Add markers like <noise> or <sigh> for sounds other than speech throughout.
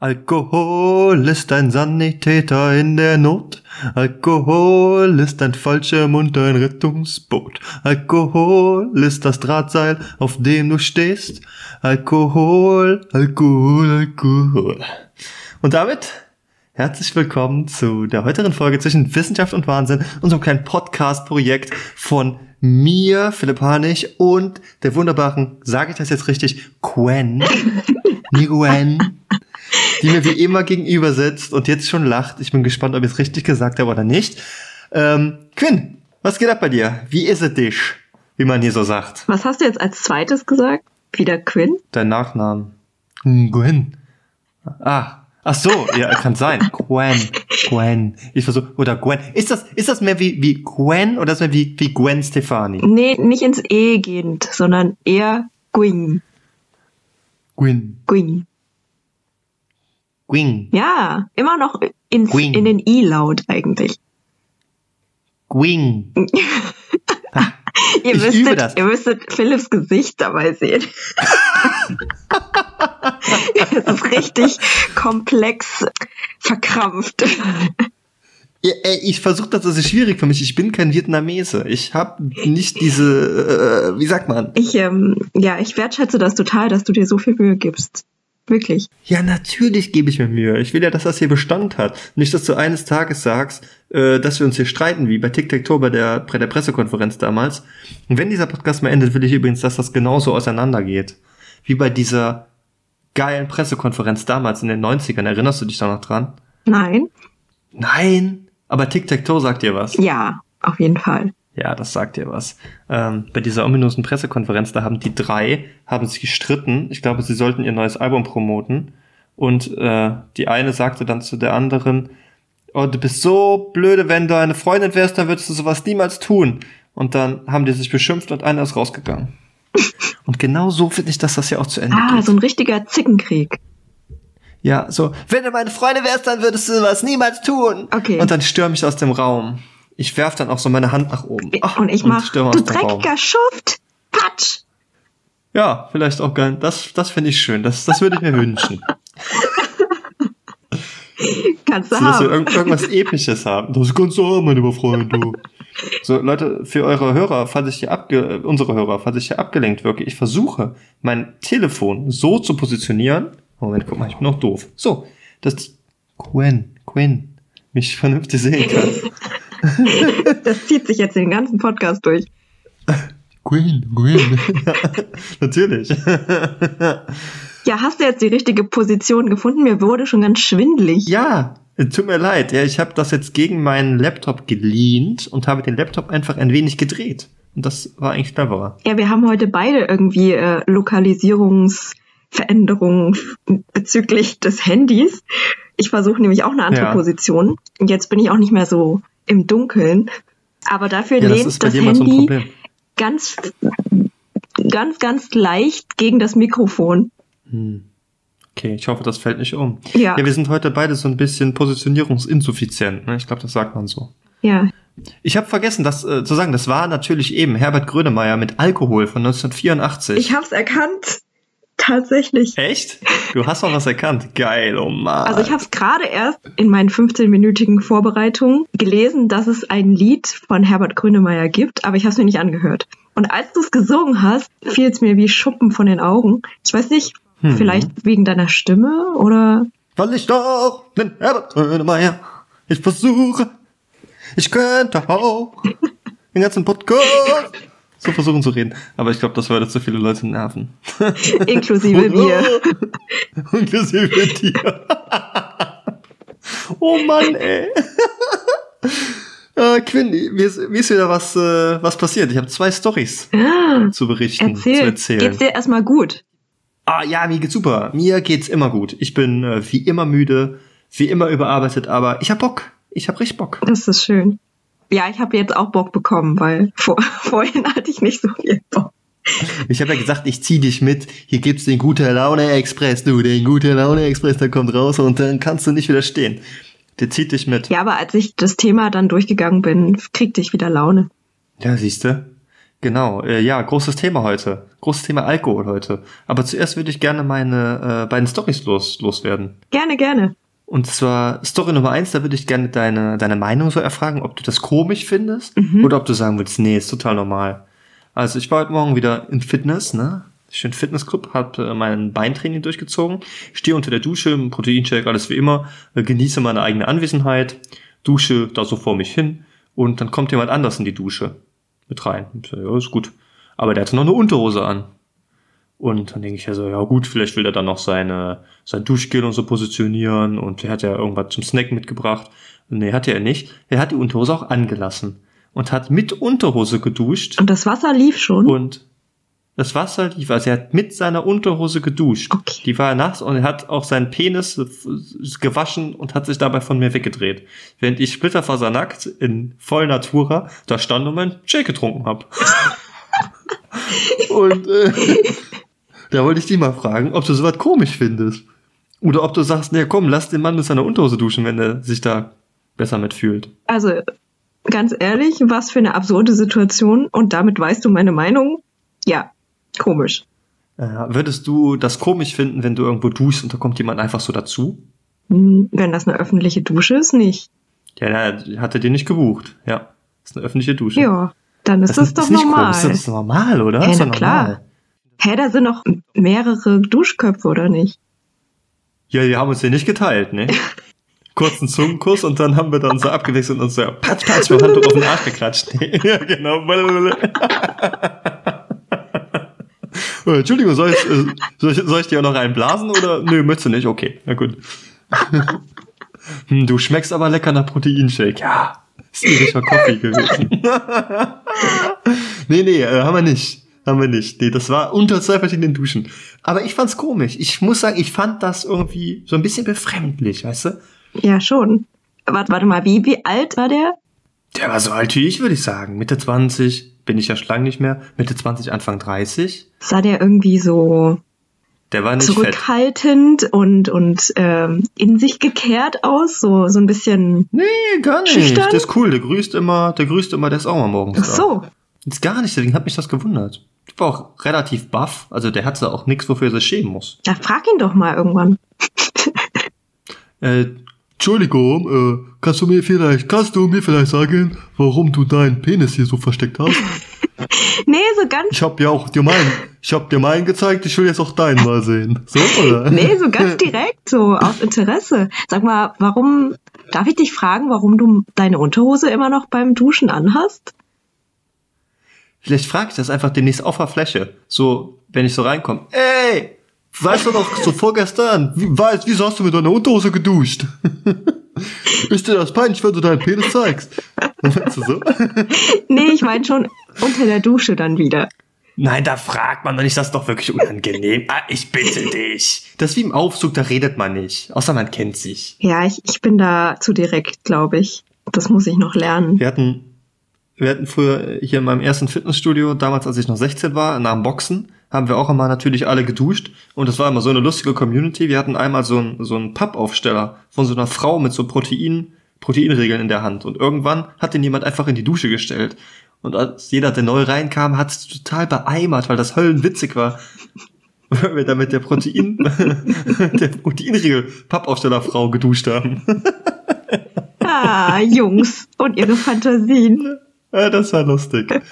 Alkohol ist ein Sanitäter in der Not. Alkohol ist ein Fallschirm und ein Rettungsboot. Alkohol ist das Drahtseil, auf dem du stehst. Alkohol, Alkohol, Alkohol. Und damit herzlich willkommen zu der heutigen Folge zwischen Wissenschaft und Wahnsinn, unserem kleinen Podcast-Projekt von mir, Philipp Harnig und der wunderbaren, sage ich das jetzt richtig, Quen, Niguen, die mir wie immer gegenüber sitzt und jetzt schon lacht. Ich bin gespannt, ob ich es richtig gesagt habe oder nicht. Ähm, Quinn, was geht ab bei dir? Wie ist es dich? Wie man hier so sagt. Was hast du jetzt als zweites gesagt? Wieder Quinn? Dein Nachnamen. Gwen. Ah, ach so, ja, kann sein. <laughs> Gwen, Gwen. Ich versuche, oder Gwen. Ist das, ist das mehr wie, wie Gwen oder ist das mehr wie, wie Gwen Stefani? Nee, nicht ins E gehend, sondern eher Gwyn. Gwyn. Gwyn. Gwyn. Ja, immer noch ins, Gwyn. in den I-Laut eigentlich. Gwyn. <laughs> Ihr Ich müsstet, das. ihr müsstet Philipps Gesicht dabei sehen. <laughs> es ist richtig komplex verkrampft. Ja, ey, ich versuche das, das ist schwierig für mich. Ich bin kein Vietnamese. Ich habe nicht diese, äh, wie sagt man? Ich, ähm, ja, ich wertschätze das total, dass du dir so viel Mühe gibst. Wirklich. Ja, natürlich gebe ich mir Mühe. Ich will ja, dass das hier Bestand hat. Nicht, dass du eines Tages sagst, äh, dass wir uns hier streiten, wie bei Tic-Tac-Toe bei der, bei der Pressekonferenz damals. Und wenn dieser Podcast mal endet, will ich übrigens, dass das genauso auseinandergeht. Wie bei dieser geilen Pressekonferenz damals in den 90ern. Erinnerst du dich da noch dran? Nein? Nein, aber Tic-Tac-Toe sagt dir was. Ja, auf jeden Fall. Ja, das sagt dir was. Ähm, bei dieser ominösen Pressekonferenz, da haben die drei, haben sich gestritten. Ich glaube, sie sollten ihr neues Album promoten. Und äh, die eine sagte dann zu der anderen, oh, du bist so blöde, wenn du eine Freundin wärst, dann würdest du sowas niemals tun. Und dann haben die sich beschimpft und einer ist rausgegangen. Und genau so finde ich, dass das ja auch zu Ende Ah, geht. so ein richtiger Zickenkrieg. Ja, so, wenn du meine Freundin wärst, dann würdest du sowas niemals tun. Okay. Und dann stürme ich aus dem Raum. Ich werf dann auch so meine Hand nach oben. Oh, und ich mach, stürme du dreckiger Schuft! Patsch! Ja, vielleicht auch geil. Das, das finde ich schön. Das, das würde ich mir wünschen. <laughs> Kannst du So, dass wir haben. irgend, irgendwas Episches haben. Das kannst du haben, mein lieber Freund, du. So, Leute, für eure Hörer, falls ich hier abge, unsere Hörer, falls ich hier abgelenkt wirke, ich versuche, mein Telefon so zu positionieren. Moment, guck mal, ich bin noch doof. So, dass Gwen, Gwen, mich vernünftig sehen kann. <laughs> <laughs> Das zieht sich jetzt den ganzen Podcast durch. Gwen. ja, <laughs> natürlich. Ja, hast du jetzt die richtige Position gefunden? Mir wurde schon ganz schwindlig. Ja, tut mir leid. Ja, ich habe das jetzt gegen meinen Laptop gelehnt und habe den Laptop einfach ein wenig gedreht. Und das war eigentlich cleverer. Ja, wir haben heute beide irgendwie äh, Lokalisierungsveränderungen bezüglich des Handys. Ich versuche nämlich auch eine andere Ja. Position. Und jetzt bin ich auch nicht mehr so im Dunkeln. Aber dafür Ja, das lehnt das so Handy Problem. ganz, ganz, ganz leicht gegen das Mikrofon. Okay, ich hoffe, das fällt nicht um. Ja. Ja, wir sind heute beide so ein bisschen positionierungsinsuffizient. Ne? Ich glaube, das sagt man so. Ja, Ich habe vergessen, das äh, zu sagen. Das war natürlich eben Herbert Grönemeyer mit Alkohol von 1984. ich hab's erkannt. Tatsächlich. Echt? Du hast noch was erkannt. Geil, oh Mann. Also ich habe es gerade erst in meinen 15-minütigen Vorbereitungen gelesen, dass es ein Lied von Herbert Grönemeyer gibt, aber ich habe es mir nicht angehört. Und als du es gesungen hast, fiel es mir wie Schuppen von den Augen. Ich weiß nicht, Hm. vielleicht wegen deiner Stimme oder... Weil ich doch den Herbert Grönemeyer. Ich versuche, ich könnte auch den ganzen Podcast so versuchen zu reden. Aber ich glaube, das würde zu viele Leute nerven. <laughs> Inklusive <laughs> mir. Inklusive dir. <laughs> oh Mann, ey. Äh, Quinn, mir ist, mir ist wieder was, äh, was passiert. Ich habe zwei Stories Ah, zu berichten, zu Erzähl, erzählen. geht's dir erstmal gut? Ah ja, mir geht's super. Mir geht's immer gut. Ich bin äh, wie immer müde, wie immer überarbeitet, aber ich hab Bock. Ich hab richtig Bock. Das ist schön. Ja, ich habe jetzt auch Bock bekommen, weil vor, <laughs> vorhin hatte ich nicht so viel Bock. Ich habe ja gesagt, ich zieh dich mit. Hier gibt's den gute Laune Express, du, den gute Laune Express, der kommt raus und dann kannst du nicht widerstehen. Der zieht dich mit. Ja, aber als ich das Thema dann durchgegangen bin, kriegte ich wieder Laune. Ja, siehste. Genau, äh, ja, großes Thema heute. Großes Thema Alkohol heute. Aber zuerst würde ich gerne meine äh, beiden Stories los, loswerden. Gerne, gerne. Und zwar Story Nummer eins, da würde ich gerne deine, deine Meinung so erfragen, ob du das komisch findest Mhm. oder ob du sagen willst, nee, ist total normal. Also ich war heute Morgen wieder im Fitness, ne? Schön Fitnessclub, hab äh, mein Beintraining durchgezogen, stehe unter der Dusche, Proteinshake, alles wie immer, äh, genieße meine eigene Anwesenheit, dusche da so vor mich hin und dann kommt jemand anders in die Dusche mit rein. Ja, ist gut. Aber der hatte noch eine Unterhose an. Und dann denke ich ja so, ja gut, vielleicht will er dann noch seine, sein Duschgel und so positionieren und er hat ja irgendwas zum Snack mitgebracht. Nee, hat er nicht. Er hat die Unterhose auch angelassen und hat mit Unterhose geduscht Und das Wasser lief schon. und das Wasser lief, also er hat mit seiner Unterhose geduscht. Okay. Die war nass und er hat auch seinen Penis gewaschen und hat sich dabei von mir weggedreht. Während ich splitterfasernackt in voll Natura da stand und meinen Shake getrunken hab. <laughs> und äh, da wollte ich dich mal fragen, ob du sowas komisch findest. Oder ob du sagst, nee, komm, lass den Mann mit seiner Unterhose duschen, wenn er sich da besser mitfühlt. Also, ganz ehrlich, was für eine absurde Situation. Und damit weißt du meine Meinung. Ja, komisch. Äh, würdest du das komisch finden, wenn du irgendwo duschst und da kommt jemand einfach so dazu? Hm, Wenn das eine öffentliche Dusche ist, nicht. Ja, er hatte dir nicht gebucht. Ja. ist eine öffentliche Dusche. Ja, dann ist das, doch nicht normal. Komisch. Das ist normal, oder? Hä, ist na doch klar. Hä, da sind noch mehrere Duschköpfe, oder nicht? Ja, wir haben uns den nicht geteilt, ne? <laughs> Kurzen Zungenkuss und dann haben wir dann so abgewechselt und so patsch, patsch, mit Handtuch auf den Arsch geklatscht. <laughs> ja, genau. <laughs> Oh, Entschuldigung, soll ich, äh, soll, ich, soll ich dir auch noch einen blasen oder? Nö, möchtest du nicht? Okay, na gut. Hm, du schmeckst aber lecker nach Proteinshake. Ja, ist ein richtiger Kaffee gewesen. nee, nee, äh, haben wir nicht. Haben wir nicht. Nee, das war unter zwei verschiedenen Duschen. Aber ich fand's komisch. Ich muss sagen, ich fand das irgendwie so ein bisschen befremdlich, weißt du? Ja, schon. Warte, warte mal, wie, wie alt war der? Der war so alt wie ich, würde ich sagen. Mitte 20, bin ich ja schon lange nicht mehr. Mitte 20, Anfang 30. Sah der irgendwie so Der war nicht fett. zurückhaltend und, und ähm, in sich gekehrt aus? So, so ein bisschen. Nee, gar nicht. Schüchtern? Der ist cool, der grüßt immer, der grüßt immer, der ist auch mal morgens Ach so. da. Ist gar nicht, deswegen hat mich das gewundert. Der war auch relativ buff, also der hatte auch nichts, wofür er sich schämen muss. Ja, frag ihn doch mal irgendwann. <laughs> Äh, Entschuldigung, äh, kannst du mir vielleicht, kannst du mir vielleicht sagen, warum du deinen Penis hier so versteckt hast? <laughs> Nee, so ganz, Ich hab ja auch dir meinen, ich hab dir meinen gezeigt, ich will jetzt auch deinen mal sehen. So, oder? <laughs> nee, so ganz direkt, so aus Interesse. Sag mal, warum, darf ich dich fragen, warum du deine Unterhose immer noch beim Duschen anhast? Vielleicht frage ich das einfach demnächst auf der Fläche. So, wenn ich so reinkomme. Ey, weißt du noch, so vorgestern, wie, weißt, wieso hast du mit deiner Unterhose geduscht? <laughs> Ist dir das peinlich, wenn du deinen Penis zeigst? Weißt du so? <laughs> Nee, ich meine schon unter der Dusche dann wieder. Nein, da fragt man doch nicht, das ist doch wirklich unangenehm. Ah, ich bitte dich. Das ist wie im Aufzug, da redet man nicht. Außer man kennt sich. Ja, ich, ich bin da zu direkt, glaube ich. Das muss ich noch lernen. Wir hatten, wir hatten früher hier in meinem ersten Fitnessstudio, damals als ich noch 16 war, nach dem Boxen, haben wir auch immer natürlich alle geduscht. Und das war immer so eine lustige Community. Wir hatten einmal so einen, so einen Pappaufsteller von so einer Frau mit so Protein, Proteinregeln in der Hand. Und irgendwann hat den jemand einfach in die Dusche gestellt. Und als jeder, der neu reinkam, hat es total beeimert, weil das höllenwitzig war. <laughs> Weil wir da mit der Protein, <laughs> der Proteinregel Pappaufstellerfrau geduscht haben. <laughs> Ah, Jungs und ihre Fantasien. Ja, das war lustig. <laughs>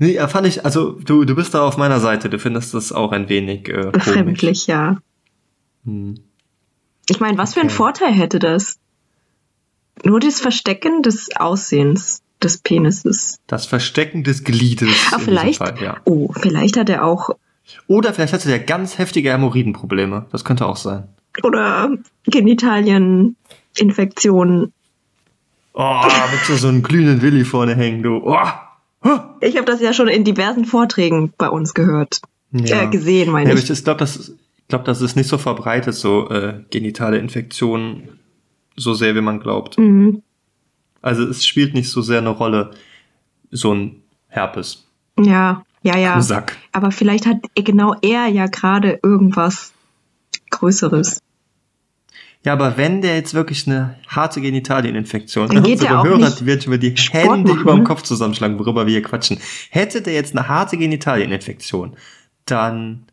Nee, äh, fand ich, also du, du bist da auf meiner Seite, du findest das auch ein wenig äh, komisch. Befremdlich, ja. Hm. Ich meine, was für einen Okay. Vorteil hätte das? Nur das Verstecken des Aussehens des Penises. Das Verstecken des Gliedes. Ah, vielleicht. Fall, ja. Oh, vielleicht hat er auch Oder vielleicht hatte der ganz heftige Hämorrhoidenprobleme. Das könnte auch sein. oder Genitalieninfektionen. Oh, mit so, so einem glühenden Willi vorne hängen, du. Oh. Huh. Ich habe das ja schon in diversen Vorträgen bei uns gehört. Ja. Äh, gesehen, meine Ja, ich. ich glaube, das, ist- ich glaub, das ist nicht so verbreitet, so äh, genitale Infektionen, so sehr wie man glaubt. Mhm. Also es spielt nicht so sehr eine Rolle, so ein Herpes Ja, ja, ja. Sack. Aber vielleicht hat genau er ja gerade irgendwas Größeres. Ja, aber wenn der jetzt wirklich eine harte Genitalieninfektion Dann geht unsere Hörer, nicht die werden über die Sport Hände machen, über dem ne? Kopf zusammenschlagen, worüber wir hier quatschen. Hätte der jetzt eine harte Genitalieninfektion, dann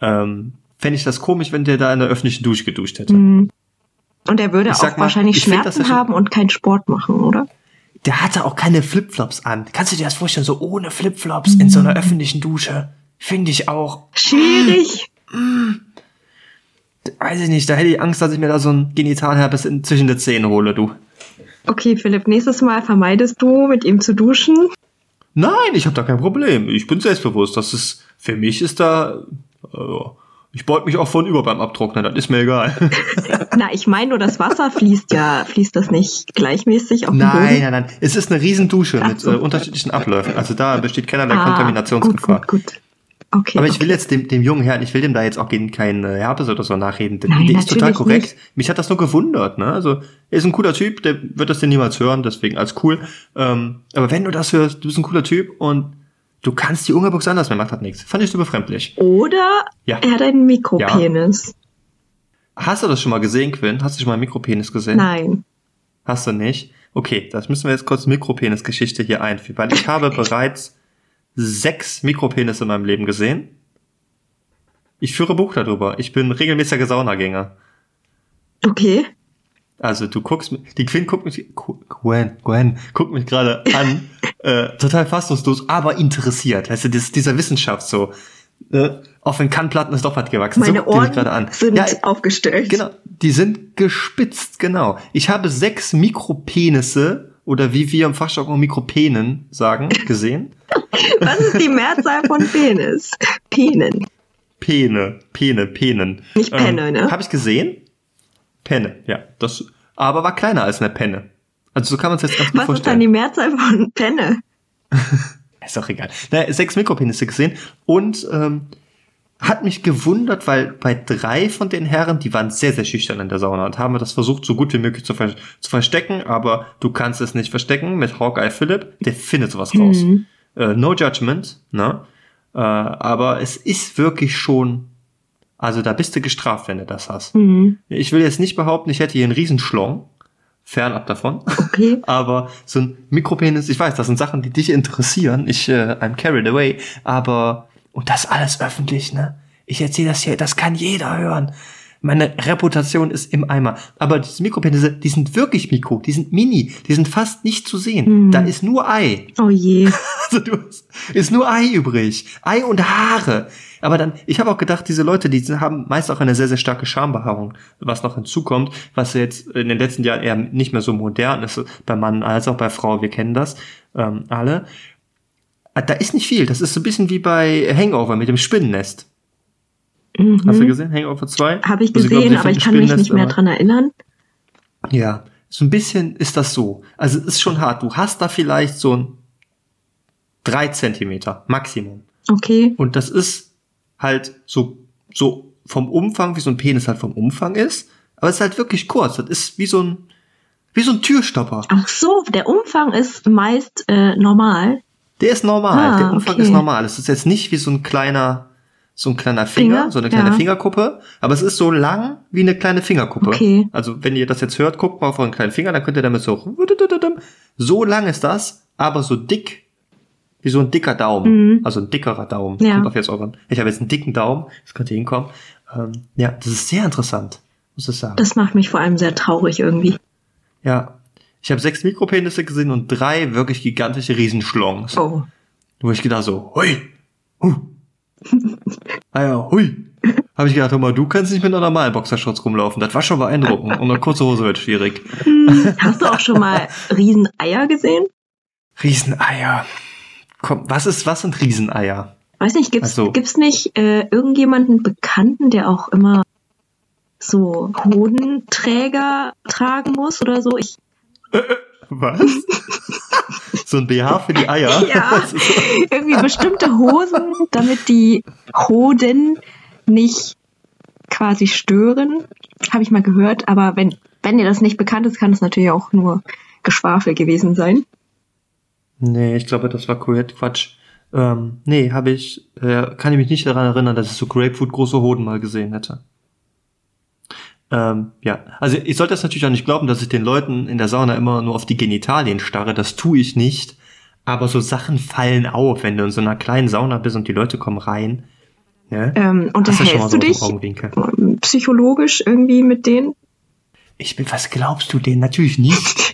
ähm, fände ich das komisch, wenn der da in der öffentlichen Dusche geduscht hätte. Mhm. Und er würde auch mal, wahrscheinlich find, Schmerzen er schon- haben und keinen Sport machen, oder? Der hatte auch keine Flipflops an. Kannst du dir das vorstellen, so ohne Flipflops in so einer öffentlichen Dusche? Finde ich auch. Schwierig. Weiß ich nicht, da hätte ich Angst, dass ich mir da so ein Genitalherpes in, zwischen den Zähnen hole, du. Okay, Philipp, nächstes Mal vermeidest du, mit ihm zu duschen. Nein, ich habe da kein Problem. Ich bin selbstbewusst. Das ist, für mich ist da, äh, ich beug mich auch von über beim Abtrocknen, das ist mir egal. <laughs> Na, ich meine nur, das Wasser fließt ja, fließt das nicht gleichmäßig auf den nein, Boden? nein, nein. Es ist eine Riesendusche Ach mit so. äh, unterschiedlichen Abläufen. Also da besteht keinerlei Ah, Kontaminationsgefahr. Gut, gut, gut. Okay. Aber ich okay. will jetzt dem, dem jungen Herrn, ich will dem da jetzt auch kein, kein äh, Herpes oder so nachreden. Der, Nein, der ist total korrekt. Mich hat das nur gewundert, ne? Also, er ist ein cooler Typ, der wird das dir niemals hören, deswegen als cool. Ähm, aber wenn du das hörst, du bist ein cooler Typ und du kannst die Ungerbuchs anders, mir macht das nichts. Fand ich so befremdlich. Oder Ja. er hat einen Mikropenis. Hast du das schon mal gesehen, Quinn? Hast du schon mal einen Mikropenis gesehen? Nein. Hast du nicht? Okay, das müssen wir jetzt kurz Mikropenis-Geschichte hier einführen, weil ich <laughs> habe bereits sechs Mikropenisse in meinem Leben gesehen. Ich führe Buch darüber. Ich bin regelmäßiger Saunagänger. Okay. Also du guckst, mi- die Quinn guckt mich, Gwen, Gwen, guckt mich gerade an, <laughs> äh, total fassungslos, aber interessiert. Weißt du, das, dieser Wissenschaft so. Äh, auf den Kannplatten ist doch was gewachsen. Meine so mich Ohren gerade an. sind Ja, aufgestellt. Genau, die sind gespitzt, genau. Ich habe sechs Mikropenisse oder wie wir im Fachjargon Mikropenen sagen, <laughs> gesehen. Was ist die Mehrzahl von Penis? Penen. Pene, Pene, Penen. Nicht Penne, ne? Habe ich gesehen? Penne, ja. Das, aber war kleiner als eine Penne. Also so kann man es jetzt ganz gut Was ist dann vorstellen. die Mehrzahl von Penne? <laughs> Ist doch egal. Naja, sechs Mikropenisse gesehen und ähm, hat mich gewundert, weil bei drei von den Herren, die waren sehr, sehr schüchtern in der Sauna und haben das versucht, so gut wie möglich zu, ver zu verstecken, aber du kannst es nicht verstecken mit Hawkeye Phillip, der findet sowas raus. Mhm. Äh, no judgment, ne? Äh, aber es ist wirklich schon, also da bist du gestraft, wenn du das hast. Mhm. Ich will jetzt nicht behaupten, ich hätte hier einen Riesenschlong, fernab davon. Okay. <laughs> Aber so ein Mikropenis, ich weiß, das sind Sachen, die dich interessieren. Ich, äh, I'm carried away. Aber, und das alles öffentlich, ne? Ich erzähle das hier, das kann jeder hören. Meine Reputation ist im Eimer. Aber diese Mikropenisse, die sind wirklich mikro, die sind mini, die sind fast nicht zu sehen. Mhm. Da ist nur Ei. Oh je. <laughs> Also du hast, ist nur Ei übrig. Ei und Haare. Aber dann, ich habe auch gedacht, diese Leute, die haben meist auch eine sehr, sehr starke Schambehaarung, was noch hinzukommt, was jetzt in den letzten Jahren eher nicht mehr so modern ist, bei Mann als auch bei Frau, wir kennen das ähm, alle. Äh, Da ist nicht viel. Das ist so ein bisschen wie bei Hangover mit dem Spinnennest. Mhm. Hast du gesehen? Hangover 2? Habe ich Also, gesehen, glaub, aber ich kann mich nicht mehr dran erinnern. ja, so ein bisschen ist das so. Also es ist schon hart. Du hast da vielleicht so ein drei Zentimeter Maximum. Okay. Und das ist halt so, so vom Umfang, wie so ein Penis halt vom Umfang ist. Aber es ist halt wirklich kurz. Das ist wie so ein, wie so ein Türstopper. Ach so, der Umfang ist meist äh, normal. Der ist normal. Ah, der Umfang okay. ist normal. Es ist jetzt nicht wie so ein kleiner, so ein kleiner Finger, Finger? so eine kleine Ja. Fingerkuppe. Aber es ist so lang wie eine kleine Fingerkuppe. Okay. Also wenn ihr das jetzt hört, guckt mal auf euren kleinen Finger, dann könnt ihr damit so, so lang ist das, aber so dick wie so ein dicker Daumen. Mhm. Also ein dickerer Daumen. Ja. Kommt auf jetzt euren. Ich habe jetzt einen dicken Daumen, das könnte hinkommen. Ähm, ja, das ist sehr interessant, muss ich sagen. Das macht mich vor allem sehr traurig irgendwie. ja. Ich habe sechs Mikropenisse gesehen und drei wirklich gigantische Riesenschlongs. Oh. Wo ich gedacht so, hui, hu. ah ja, hui. Habe ich gedacht, hör mal, du kannst nicht mit einer normalen Boxershorts rumlaufen. Das war schon beeindruckend. Und eine kurze Hose wird schwierig. Hm, Hast du auch schon mal <laughs> Rieseneier gesehen? Rieseneier. Komm, was ist, was sind Rieseneier? Weiß nicht, gibt's, Ach so. gibt's nicht äh, irgendjemanden Bekannten, der auch immer so Hodenträger tragen muss oder so? Ich, Was? so ein BH für die Eier? Ja. Irgendwie bestimmte Hosen, damit die Hoden nicht quasi stören. Habe ich mal gehört, aber wenn, wenn dir das nicht bekannt ist, kann es natürlich auch nur Geschwafel gewesen sein. Nee, ich glaube, das war Quatsch. Ähm, nee, habe ich, äh, kann ich mich nicht daran erinnern, dass ich so Grapefruit große Hoden mal gesehen hätte. Ähm, ja, also ich sollte das natürlich auch nicht glauben, dass ich den Leuten in der Sauna immer nur auf die Genitalien starre. Das tue ich nicht. Aber so Sachen fallen auf, wenn du in so einer kleinen Sauna bist und die Leute kommen rein. Ne? Ähm, unterhältst du dich psychologisch irgendwie mit denen? Ich bin, was glaubst du denen? Natürlich nicht. <laughs>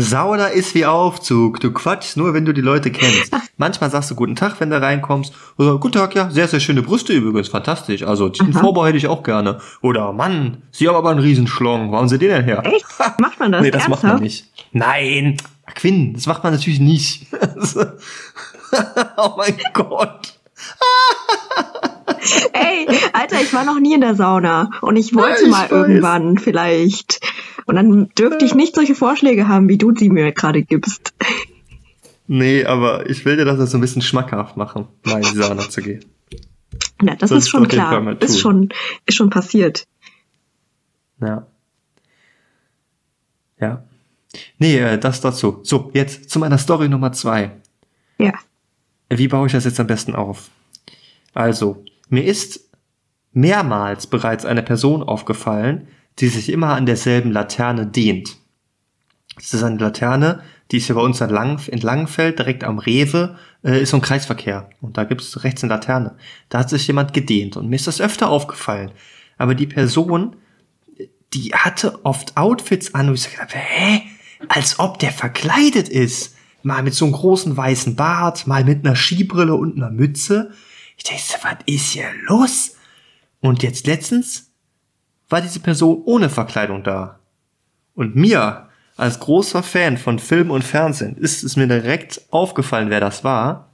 Sauna ist wie Aufzug. Du quatschst nur, wenn du die Leute kennst. Manchmal sagst du guten Tag, wenn du reinkommst. Oder guten Tag, ja, sehr, sehr schöne Brüste übrigens. Fantastisch. Also den Vorbau hätte ich auch gerne. Oder Mann, Sie haben aber einen Riesenschlong. Wo haben Sie den denn her? Echt? <laughs> Macht man das? nee, das Ernsthaft? macht man nicht. Nein. Quinn, das macht man natürlich nicht. <laughs> oh mein Gott. <laughs> <laughs> Ey, Alter, ich war noch nie in der Sauna und ich wollte ich mal weiß. irgendwann vielleicht. Und dann dürfte ich nicht solche Vorschläge haben, wie du sie mir gerade gibst. Nee, aber ich will dir das so ein bisschen schmackhaft machen, mal in die Sauna zu gehen. Ja, das, das ist schon klar. Ist schon, ist schon passiert. Ja. Ja. Nee, äh, das dazu. So, jetzt zu meiner Story Nummer zwei. Ja. Wie baue ich das jetzt am besten auf? Also, mir ist mehrmals bereits eine Person aufgefallen, die sich immer an derselben Laterne dehnt. Das ist eine Laterne, die ist hier bei uns in, Lang in Langenfeld, direkt am Rewe, äh, ist so ein Kreisverkehr. Und da gibt es rechts eine Laterne. Da hat sich jemand gedehnt und mir ist das öfter aufgefallen. Aber die Person, die hatte oft Outfits an, wo ich habe, hä? Als ob der verkleidet ist. Mal mit so einem großen weißen Bart, mal mit einer Skibrille und einer Mütze. Ich dachte, was ist hier los? Und jetzt letztens war diese Person ohne Verkleidung da. Und mir, als großer Fan von Film und Fernsehen, ist es mir direkt aufgefallen, wer das war.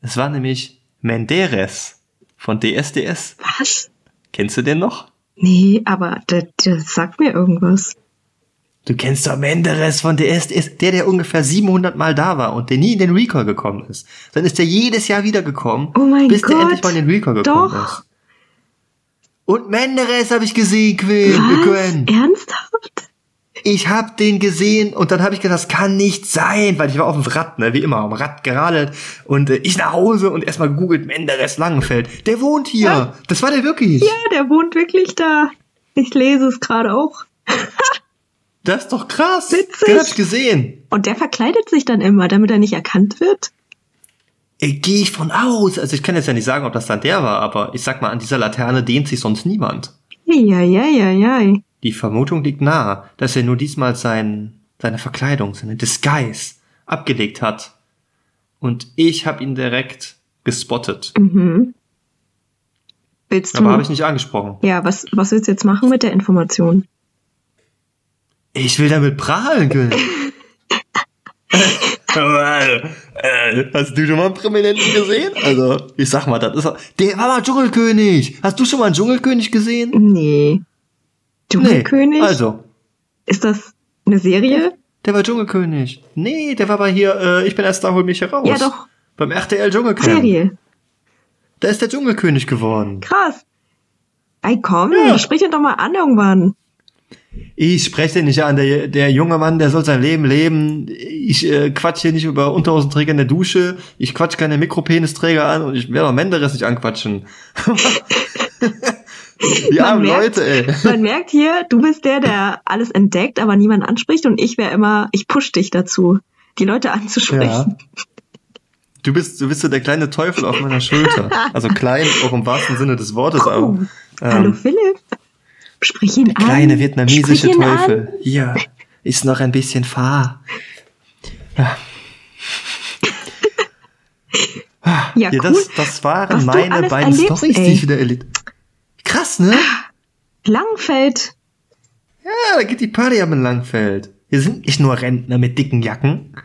Es war nämlich Menderes von DSDS. Was? Kennst du den noch? Nee, aber der, der sagt mir irgendwas. Du kennst doch Menderes von DSDS, der, der ungefähr 700 Mal da war und der nie in den Recall gekommen ist. Dann ist der jedes Jahr wiedergekommen, oh mein bis Gott, der endlich mal in den Recall gekommen doch. ist. Und Menderes habe ich gesehen, Quinn. Was? Ernsthaft? Ich hab den gesehen und dann habe ich gedacht, das kann nicht sein, weil ich war auf dem Rad, ne, wie immer, am Rad geradelt und äh, ich nach Hause und erstmal gegoogelt Menderes Langenfeld. Der wohnt hier. Ja. Das war der wirklich. Ja, der wohnt wirklich da. Ich lese es gerade auch. <laughs> das ist doch krass. Witzig. Den hab ich gesehen. Und der verkleidet sich dann immer, damit er nicht erkannt wird? Gehe ich von aus. Also ich kann jetzt ja nicht sagen, ob das dann der war, aber ich sag mal, an dieser Laterne dehnt sich sonst niemand. Ja, ja, ja, ja. Die Vermutung liegt nahe, dass er nur diesmal sein, seine Verkleidung, seine Disguise abgelegt hat. Und ich habe ihn direkt gespottet. Mhm. Willst du? Aber habe ich nicht angesprochen. Ja, was, was willst du jetzt machen mit der Information? Ich will damit prahlen können. <laughs> <laughs> Hast du schon mal einen Prominenten gesehen? Also, ich sag mal, das ist. Der war mal Dschungelkönig. Hast du schon mal einen Dschungelkönig gesehen? Nee. Dschungelkönig? Nee. Also. Ist das eine Serie? Der war Dschungelkönig. Nee, der war bei hier, äh, ich bin erst da, hol mich heraus. Ja, doch. Beim RTL Dschungelkönig. Serie. Da ist der Dschungelkönig geworden. Krass. Ey, komm, ja. sprich ihn doch mal an irgendwann. Ich spreche nicht an, der, der junge Mann, der soll sein Leben leben. Ich äh, quatsch hier nicht über Unterhosenträger in der Dusche. Ich quatsch keine Mikropenisträger an und ich werde auch Menderes nicht anquatschen. <laughs> Die armen Leute, ey. Man merkt hier, du bist der, der alles entdeckt, aber niemand anspricht und ich wäre immer, ich push dich dazu, die Leute anzusprechen. Ja. Du bist, du bist so der kleine Teufel auf meiner Schulter. <laughs> Also klein, auch im wahrsten Sinne des Wortes, oh. aber. Ähm, Hallo Philipp. Sprich ihn der an. Kleine vietnamesische Teufel. An. Hier ist noch ein bisschen fahr. <laughs> Ja. ja, cool. das, das waren Was meine beiden Storys, die ich wieder erlebt Krass, ne? Langfeld. Ja, da geht die Party ab in Langfeld. Hier sind nicht nur Rentner mit dicken Jacken.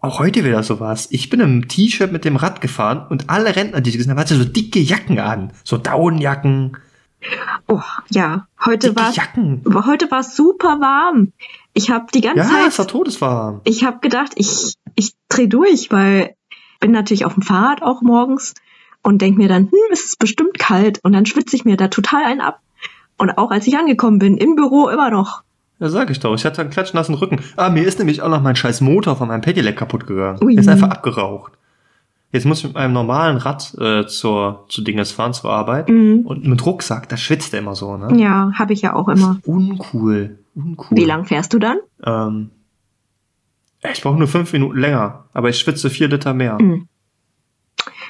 Auch heute wieder sowas. Ich bin im T-Shirt mit dem Rad gefahren und alle Rentner, die ich gesehen habe, hatten so dicke Jacken an. So Daunenjacken, Oh, ja, heute war heute war es super warm. Ich habe die ganze ja, Zeit. Ja, es war todeswarm. Ich habe gedacht, ich ich dreh durch, weil bin natürlich auf dem Fahrrad auch morgens und denk mir dann, hm, es ist bestimmt kalt und dann schwitze ich mir da total einen ab. Und auch als ich angekommen bin, im Büro immer noch. Ja, sag ich doch. Ich hatte einen klatschnassen Rücken. Ah, mir ist nämlich auch noch mein scheiß Motor von meinem Pedelec kaputt gegangen. Ui. Er ist einfach abgeraucht. Jetzt muss ich mit meinem normalen Rad äh, zur, zu Dinges fahren, zur Arbeit. Mhm. Und mit Rucksack, da schwitzt er immer so, ne? Ja, habe ich ja auch immer. Uncool. Uncool. Wie lang fährst du dann? Ähm, ich brauche nur fünf Minuten länger, aber ich schwitze vier Liter mehr. Mhm.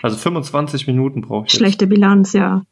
Also 25 Minuten brauche ich. jetzt. Schlechte Bilanz, ja.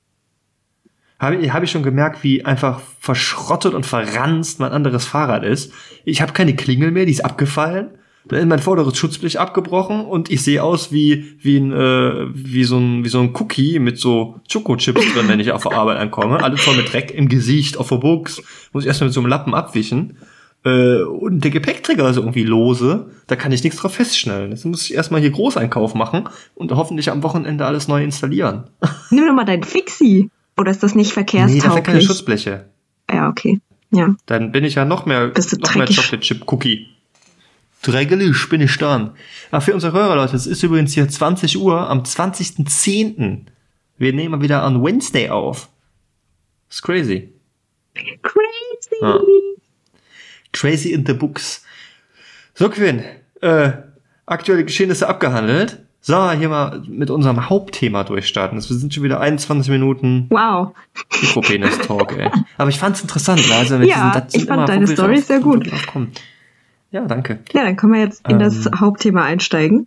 Habe ich, hab ich schon gemerkt, wie einfach verschrottet und verranzt mein anderes Fahrrad ist. Ich habe keine Klingel mehr, die ist abgefallen. Dann ist mein vorderes Schutzblech abgebrochen und ich sehe aus wie wie ein äh, wie so ein wie so ein Cookie mit so Schokochips drin, wenn ich auf der Arbeit ankomme. Alles voll mit Dreck im Gesicht, auf der Buchs. Muss ich erstmal mit so einem Lappen abwischen. Äh, und der Gepäckträger ist irgendwie lose. Da kann ich nichts drauf feststellen. Jetzt muss ich erstmal hier Großeinkauf machen und hoffentlich am Wochenende alles neu installieren. <laughs> Nimm doch mal dein Fixie. Oder ist das nicht Nee, dafür keine verkehrstauglich? Schutzbleche. ja, okay. Ja. Dann bin ich ja noch mehr, noch mehr? Chocolate Chip Cookie. Dreckelig bin ich dann. Aber für unsere Hörer, Leute, es ist übrigens hier 20 Uhr am 20.10. Wir nehmen mal wieder an Wednesday auf. Ist crazy. Crazy. Ja. Crazy in the books. So, Quinn, äh, aktuelle Geschehnisse abgehandelt. So, hier mal mit unserem Hauptthema durchstarten. Wir sind schon wieder 21 Minuten Wow. Mikropenis-Talk, ey. Aber ich fand's interessant, ne? also mit Ja, ich fand deine Story sehr gut. drauf kommen. Ja, danke. Ja, dann können wir jetzt in das Ähm. Hauptthema einsteigen.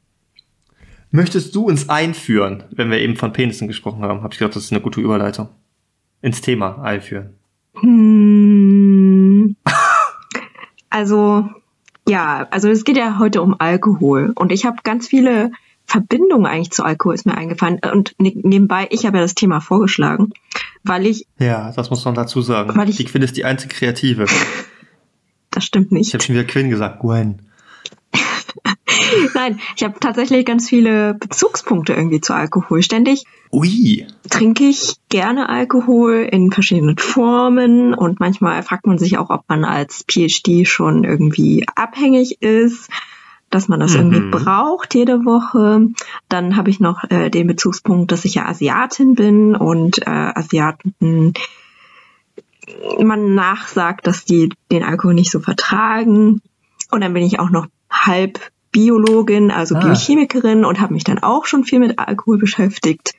Möchtest du uns einführen, wenn wir eben von Penissen gesprochen haben? Hab ich gedacht, das ist eine gute Überleitung. Ins Thema einführen. Hm. <laughs> Also, ja, also es geht ja heute um Alkohol. Und ich habe ganz viele Verbindungen eigentlich zu Alkohol, ist mir eingefallen. Und ne nebenbei, ich habe ja das Thema vorgeschlagen, weil ich, Ja, das muss man dazu sagen. Weil ich- die Quinn ist die einzige Kreative. <laughs> das stimmt Ich nicht. habe schon wieder Quinn gesagt. Gwen. <laughs> Nein, ich habe tatsächlich ganz viele Bezugspunkte irgendwie zu Alkohol. Ständig Ui. trinke ich gerne Alkohol in verschiedenen Formen und manchmal fragt man sich auch, ob man als PhD schon irgendwie abhängig ist, dass man das Mhm. irgendwie braucht jede Woche. Dann habe ich noch äh, den Bezugspunkt, dass ich ja Asiatin bin und äh, Asiaten man nachsagt, dass die den Alkohol nicht so vertragen. Und dann bin ich auch noch halb Biologin, also Ah. Biochemikerin und habe mich dann auch schon viel mit Alkohol beschäftigt.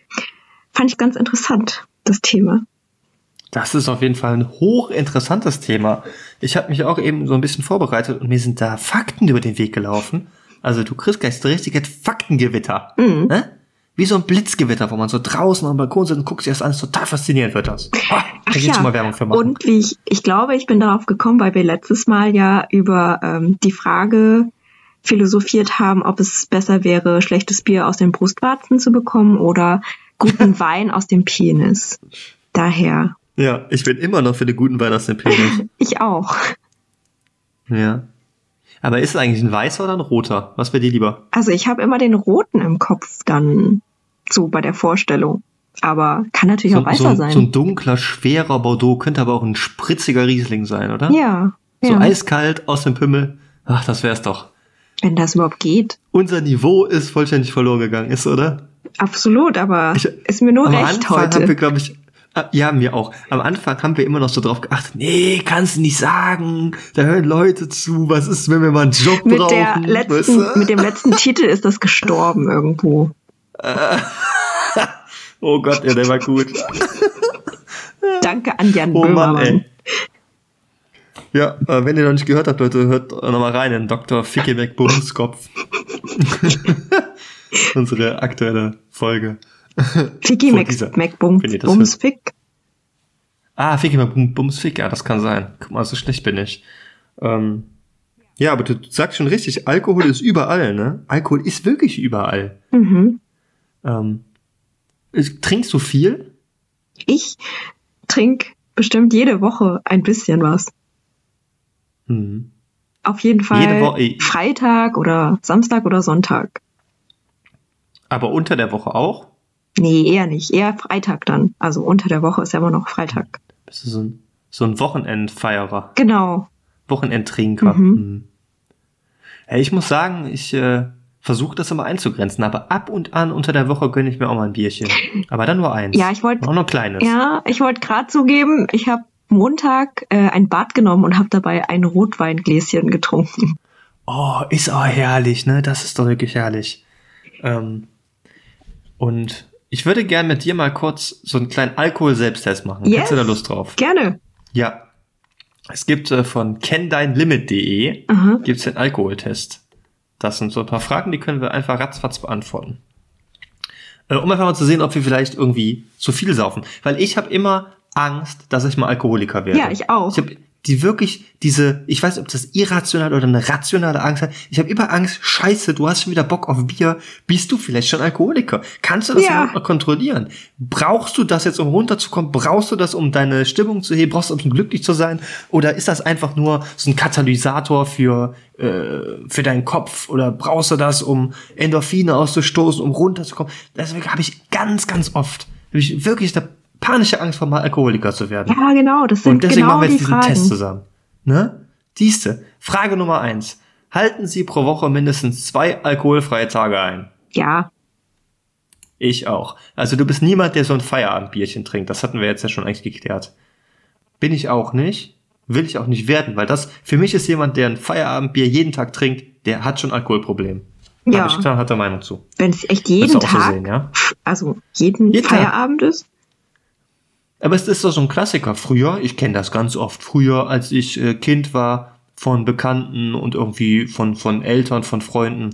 Fand ich ganz interessant, das Thema. Das ist auf jeden Fall ein hochinteressantes Thema. Ich habe mich auch eben so ein bisschen vorbereitet und mir sind da Fakten über den Weg gelaufen. Also du kriegst gleich so richtiges Faktengewitter. Mhm. Ne? Wie so ein Blitzgewitter, wo man so draußen am Balkon sitzt und guckt sich das an. Ist total faszinierend wird das. <laughs> Ah, da ja, mal Werbung für machen. Und wie ich, ich glaube, ich bin darauf gekommen, weil wir letztes Mal ja über ähm, die Frage philosophiert haben, ob es besser wäre, schlechtes Bier aus den Brustwarzen zu bekommen oder guten <laughs> Wein aus dem Penis. Daher, ja, ich bin immer noch für den guten Wein aus dem Penis. <laughs> ich auch. ja. Aber ist es eigentlich ein weißer oder ein roter? Was wäre dir lieber? Also ich habe immer den roten im Kopf dann so bei der Vorstellung. Aber kann natürlich auch weißer so, sein. so ein dunkler, schwerer Bordeaux könnte aber auch ein spritziger Riesling sein, oder? ja, So ja. eiskalt aus dem Pimmel. Ach, das wär's doch. wenn das überhaupt geht. Unser Niveau ist vollständig verloren gegangen, ist, oder? Absolut, aber Ich- ist mir nur Am recht Anfang haben wir, heute. glaube ich, ja, mir auch. Am Anfang haben wir immer noch so drauf geachtet, nee, kannst du nicht sagen, da hören Leute zu, was ist, wenn wir mal einen Job Mit, brauchen? der letzten, weißt du? mit dem letzten Titel ist das gestorben irgendwo. <laughs> oh Gott, ja, der war gut. Danke an Jan Oh Böhmermann. Mann, ey. Ja, äh, wenn ihr noch nicht gehört habt, Leute, hört nochmal rein in Dr. Fickebeck Bumskopf. <laughs> Unsere aktuelle Folge. Dieser, MacBum wenn ihr das Bums Fick. Ah, Bum, Bumsfick, ja, das kann sein. Guck mal, so schlecht bin ich. Ähm, ja, aber du sagst schon richtig, Alkohol ist überall, ne? Alkohol ist wirklich überall. Mhm. Ähm, trinkst du viel? Ich trinke bestimmt jede Woche ein bisschen was. Mhm. Auf jeden Fall Freitag oder Samstag oder Sonntag. Aber unter der Woche auch? Nee, eher nicht. Eher Freitag dann. Also unter der Woche ist ja immer noch Freitag. Bist du so ein, so ein Wochenendfeierer? Genau. Wochenendtrinker. Mhm. Mhm. Ja, ich muss sagen, ich äh, versuche das immer einzugrenzen, aber ab und an unter der Woche gönne ich mir auch mal ein Bierchen. Aber dann nur eins. Ja, ich wollte Auch noch ein kleines. Ja, ich wollte gerade zugeben, ich habe Montag äh, ein Bad genommen und habe dabei ein Rotweingläschen getrunken. Oh, ist auch herrlich, ne? Das ist doch wirklich herrlich. Ähm, Und ich würde gerne mit dir mal kurz so einen kleinen Alkohol-Selbsttest machen. Yes. Hättest du da Lust drauf? Gerne. Ja. Es gibt äh, von kenndeinlimit.de gibt es den Alkoholtest. Das sind so ein paar Fragen, die können wir einfach ratzfatz beantworten. Äh, um einfach mal zu sehen, ob wir vielleicht irgendwie zu viel saufen. Weil ich habe immer Angst, dass ich mal Alkoholiker werde. Ja, ich auch. Ich habe die wirklich diese, ich weiß nicht, ob das irrational oder eine rationale Angst hat. Ich habe immer Angst, scheiße, du hast schon wieder Bock auf Bier. Bist du vielleicht schon Alkoholiker? Kannst du das Ja. kontrollieren? Brauchst du das jetzt, um runterzukommen? Brauchst du das, um deine Stimmung zu heben? Brauchst du, um glücklich zu sein? Oder ist das einfach nur so ein Katalysator für, äh, für deinen Kopf? Oder brauchst du das, um Endorphine auszustoßen, um runterzukommen? Deswegen habe ich ganz, ganz oft, hab ich wirklich eine panische Angst vor mal Alkoholiker zu werden. Ja, genau, das sind Und deswegen genau machen wir die jetzt diesen Fragen. Test zusammen. Ne? Siehste. Frage Nummer eins. Halten Sie pro Woche mindestens zwei alkoholfreie Tage ein? Ja, Ich auch. Also du bist niemand, der so ein Feierabendbierchen trinkt. Das hatten wir jetzt ja schon eigentlich geklärt. Bin ich auch nicht. Will ich auch nicht werden, weil das, für mich ist jemand, der ein Feierabendbier jeden Tag trinkt, der hat schon Alkoholproblem. Ja. Hab ich klar, hat er Meinung zu. wenn es echt jeden auch so Tag, sehen, ja? also jeden, Jeden Tag. Feierabend ist. Aber es ist doch so ein Klassiker. Früher, ich kenne das ganz oft, früher, als ich äh, Kind war, von Bekannten und irgendwie von, von Eltern, von Freunden,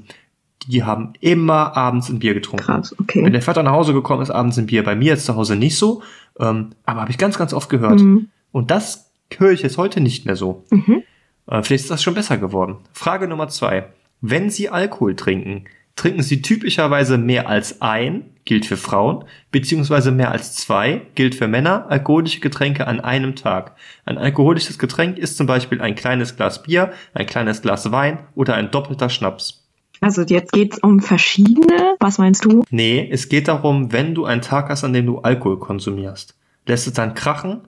die haben immer abends ein Bier getrunken. Krass, Wenn okay. der Vater nach Hause gekommen ist, abends ein Bier. Bei mir jetzt zu Hause nicht so, ähm, aber habe ich ganz, ganz oft gehört. Mhm. Und das höre ich jetzt heute nicht mehr so. Mhm. Äh, vielleicht ist das schon besser geworden. Frage Nummer zwei. Wenn Sie Alkohol trinken, trinken Sie typischerweise mehr als ein, gilt für Frauen, beziehungsweise mehr als zwei, gilt für Männer, alkoholische Getränke an einem Tag. Ein alkoholisches Getränk ist zum Beispiel ein kleines Glas Bier, ein kleines Glas Wein oder ein doppelter Schnaps. Also jetzt geht's um verschiedene. Was meinst du? Nee, es geht darum, wenn du einen Tag hast, an dem du Alkohol konsumierst. Lässt es dann krachen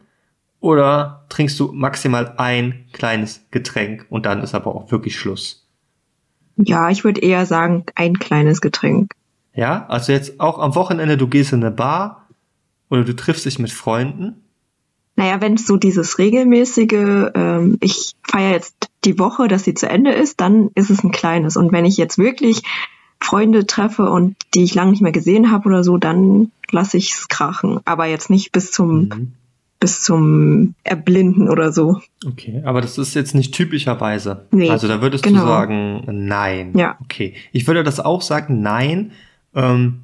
oder trinkst du maximal ein kleines Getränk und dann ist aber auch wirklich Schluss. Ja, ich würde eher sagen, ein kleines Getränk. Ja, also jetzt auch am Wochenende, du gehst in eine Bar oder du triffst dich mit Freunden. Naja, wenn es so dieses regelmäßige, ähm, ich feiere jetzt die Woche, dass sie zu Ende ist, dann ist es ein kleines. Und wenn ich jetzt wirklich Freunde treffe und die ich lange nicht mehr gesehen habe oder so, dann lasse ich es krachen. Aber jetzt nicht bis zum, Mhm. bis zum Erblinden oder so. Okay, aber das ist jetzt nicht typischerweise. Nee, also da würdest genau. du sagen, nein. Ja. Okay. Ich würde das auch sagen, nein. Ähm,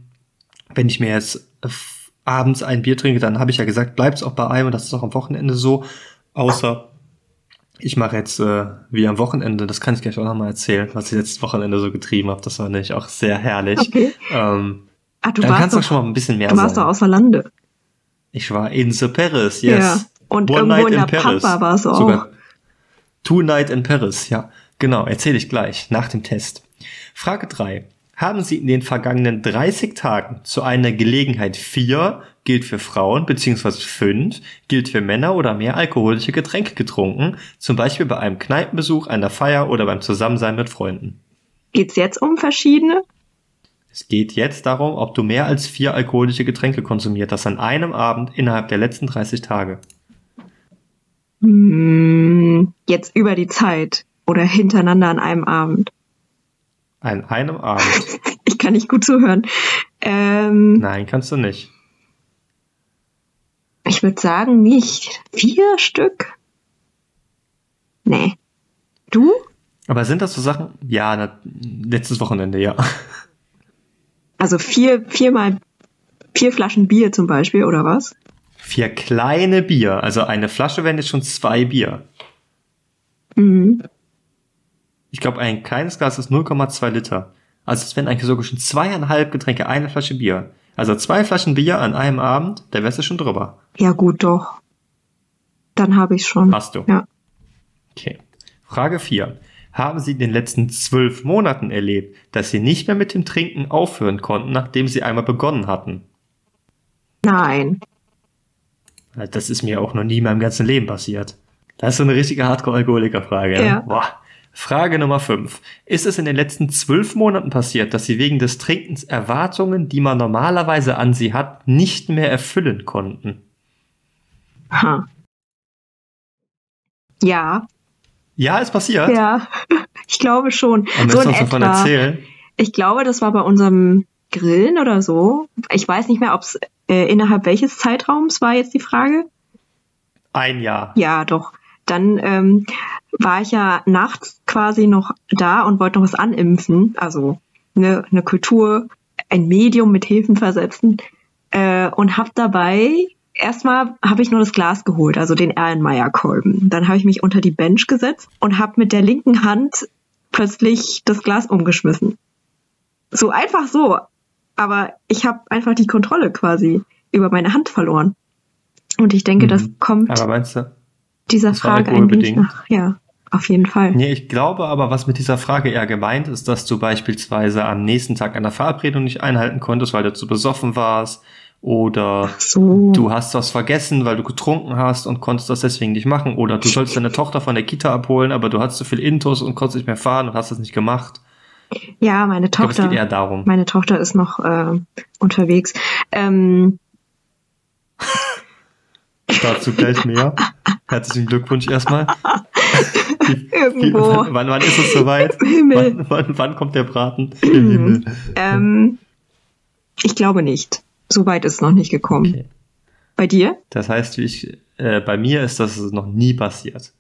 wenn ich mir jetzt äh, abends ein Bier trinke, dann habe ich ja gesagt, bleibt's auch bei einem und das ist auch am Wochenende so. Außer ich mache jetzt äh, wie am Wochenende, das kann ich gleich auch nochmal erzählen, was ich letztes Wochenende so getrieben habe. Das war nämlich auch sehr herrlich. Okay. Ähm, Ah, du dann warst kannst du doch, schon mal ein bisschen mehr du warst doch sagen. außer Lande. Ich war in the Paris, yes. Ja. Und One irgendwo night in der Paris. Pampa warst du auch. Sogar Two Night in Paris, ja. Genau, erzähle ich gleich, nach dem Test. Frage 3. Haben Sie in den vergangenen 30 Tagen zu einer Gelegenheit 4, gilt für Frauen, beziehungsweise 5, gilt für Männer oder mehr alkoholische Getränke getrunken, zum Beispiel bei einem Kneipenbesuch, einer Feier oder beim Zusammensein mit Freunden? Geht's jetzt um verschiedene? Es geht jetzt darum, ob du mehr als vier alkoholische Getränke konsumiert hast an einem Abend innerhalb der letzten 30 Tage. Hm, jetzt über die Zeit oder hintereinander an einem Abend. An einem Abend. <laughs> Ich kann nicht gut zuhören. Ähm, Nein, kannst du nicht. ich würde sagen, nicht vier Stück. Nee. Du? Aber sind das so Sachen? Ja, na, letztes Wochenende, ja. Also vier, viermal, vier Flaschen Bier zum Beispiel, oder was? Vier kleine Bier. Also eine Flasche wären jetzt schon zwei Bier. Mhm. Ich glaube, ein kleines Glas ist 0,2 Liter. Also es wären eigentlich sogar schon zweieinhalb Getränke, eine Flasche Bier. Also zwei Flaschen Bier an einem Abend, da wärst du schon drüber. Ja, gut, doch. Dann habe ich schon. Hast du. Ja. Okay. Frage 4. Haben Sie in den letzten zwölf Monaten erlebt, dass Sie nicht mehr mit dem Trinken aufhören konnten, nachdem Sie einmal begonnen hatten? Nein. Das ist mir auch noch nie in meinem ganzen Leben passiert. Das ist so eine richtige Hardcore-Alkoholiker-Frage. Ja. Ja. Boah. Frage Nummer 5. Ist es in den letzten zwölf Monaten passiert, dass Sie wegen des Trinkens Erwartungen, die man normalerweise an Sie hat, nicht mehr erfüllen konnten? Ha. Ja, Ja, ist passiert. ja. <laughs> Ich glaube schon. Und so du in uns davon erzählen? Ich glaube, das war bei unserem Grillen oder so. Ich weiß nicht mehr, ob es äh, innerhalb welches Zeitraums war jetzt die Frage. Ein Jahr. Ja, doch. Dann ähm, war ich ja nachts quasi noch da und wollte noch was animpfen. Also eine, eine Kultur, ein Medium mit Hefen versetzen. Äh, und habe dabei erstmal habe ich nur das Glas geholt, also den Erlenmeyer-Kolben. Dann habe ich mich unter die Bench gesetzt und habe mit der linken Hand plötzlich das Glas umgeschmissen. So einfach so. Aber ich habe einfach die Kontrolle quasi über meine Hand verloren. Und ich denke, Mhm. das kommt Aber meinst du? Dieser das Frage alkoholbedingt? nach. Ja, auf jeden Fall. Nee, ich glaube aber, was mit dieser Frage eher gemeint ist, dass du beispielsweise am nächsten Tag eine Verabredung nicht einhalten konntest, weil du zu besoffen warst oder so. du hast was vergessen, weil du getrunken hast und konntest das deswegen nicht machen oder du sollst deine Tochter von der Kita abholen, aber du hattest zu viel Intus und konntest nicht mehr fahren und hast das nicht gemacht. ja, meine Ich glaube, es Tochter. geht eher darum. Meine Tochter ist noch äh, unterwegs. Ähm, Dazu gleich mehr. Herzlichen Glückwunsch erstmal. Irgendwo. Wann, wann, ist es soweit? Im Himmel. Wann, wann, wann kommt der Braten? Im Himmel. ähm, ich glaube nicht. So weit ist es noch nicht gekommen. Okay. Bei dir? Das heißt, ich, äh, bei mir ist das noch nie passiert.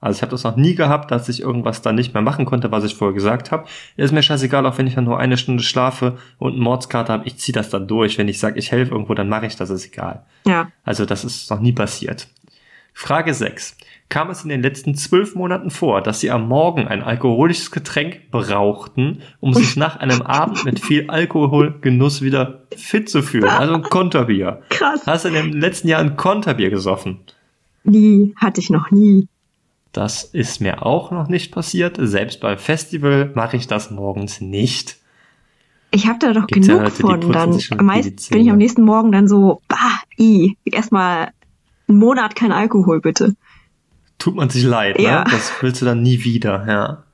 Also ich habe das noch nie gehabt, dass ich irgendwas dann nicht mehr machen konnte, was ich vorher gesagt habe. Ist mir scheißegal, auch wenn ich dann nur eine Stunde schlafe und eine Mordskarte habe, ich ziehe das dann durch. Wenn ich sage, ich helfe irgendwo, dann mache ich das, ist egal. Ja. Also das ist noch nie passiert. Frage 6. Kam es in den letzten zwölf Monaten vor, dass Sie am Morgen ein alkoholisches Getränk brauchten, um sich nach einem Abend mit viel Alkoholgenuss wieder fit zu fühlen? Also ein Konterbier. <laughs> Krass. Hast du in den letzten Jahren ein Konterbier gesoffen? Nie. Hatte ich noch nie. Das ist mir auch noch nicht passiert. Selbst beim Festival mache ich das morgens nicht. Ich habe da doch Gibt's ja genug Leute, die von. Dann meist bin ich am nächsten Morgen dann so, bah, i, erstmal einen Monat kein Alkohol, bitte. Tut man sich leid, Ja. ne? Das willst du dann nie wieder, ja.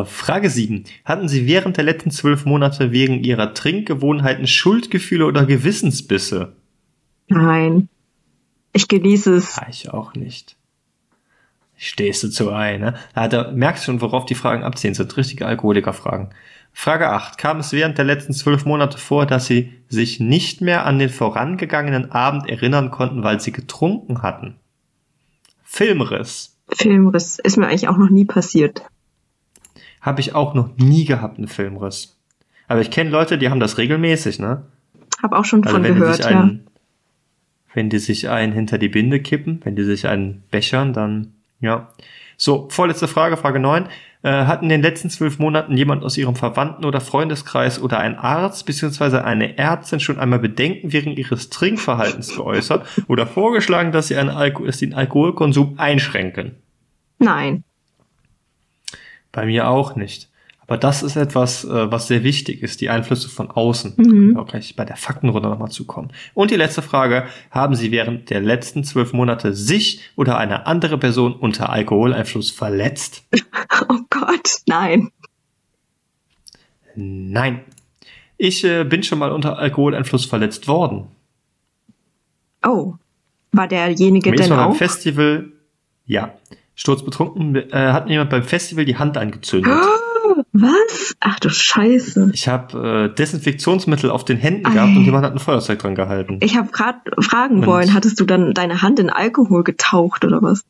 Äh, Frage 7. Hatten Sie während der letzten zwölf Monate wegen Ihrer Trinkgewohnheiten Schuldgefühle oder Gewissensbisse? Nein. Ich genieße es. Ja, ich auch nicht. Stehst du zu ein, ne? Da merkst du schon, worauf die Fragen abziehen. sind richtige Alkoholikerfragen. Frage 8. Kam es während der letzten zwölf Monate vor, dass Sie sich nicht mehr an den vorangegangenen Abend erinnern konnten, weil Sie getrunken hatten? Filmriss. Filmriss ist mir eigentlich auch noch nie passiert. Habe ich auch noch nie gehabt, einen Filmriss. Aber ich kenne Leute, die haben das regelmäßig, ne? Hab auch schon Also von wenn gehört, sich ja. einen, wenn die sich einen hinter die Binde kippen, wenn die sich einen bechern, dann, ja. So, vorletzte Frage, Frage 9. Äh, hat in den letzten zwölf Monaten jemand aus Ihrem Verwandten- oder Freundeskreis oder ein Arzt bzw. eine Ärztin schon einmal Bedenken wegen Ihres Trinkverhaltens geäußert oder vorgeschlagen, dass Sie, Alko dass den Alkoholkonsum einschränken? Nein. Bei mir auch nicht. Aber das ist etwas, äh, was sehr wichtig ist, die Einflüsse von außen. Mhm. Auch gleich bei der Faktenrunde nochmal zukommen. Und die letzte Frage, haben Sie während der letzten zwölf Monate sich oder eine andere Person unter Alkoholeinfluss verletzt? <laughs> Oh Gott, nein. Nein. Ich äh, bin schon mal unter Alkoholeinfluss verletzt worden. Oh. War derjenige Mir denn mal beim auch? Festival, ja, sturzbetrunken, äh, hat mir jemand beim Festival die Hand angezündet. <gasps> Was? Ach du Scheiße. Ich habe äh, Desinfektionsmittel auf den Händen Ei. gehabt und jemand hat ein Feuerzeug dran gehalten. Ich habe gerade fragen Und- wollen, hattest du dann deine Hand in Alkohol getaucht oder was?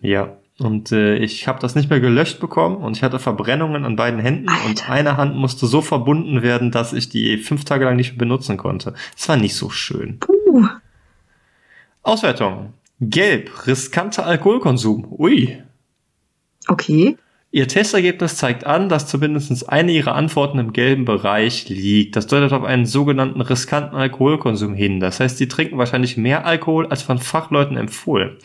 Ja, und äh, ich habe das nicht mehr gelöscht bekommen und ich hatte Verbrennungen an beiden Händen und Alter. eine Hand musste so verbunden werden, dass ich die fünf Tage lang nicht mehr benutzen konnte. Es war nicht so schön. Puh. Auswertung. Gelb, riskanter Alkoholkonsum. Ui. Okay. Ihr Testergebnis zeigt an, dass zumindest eine Ihrer Antworten im gelben Bereich liegt. Das deutet auf einen sogenannten riskanten Alkoholkonsum hin. Das heißt, Sie trinken wahrscheinlich mehr Alkohol als von Fachleuten empfohlen.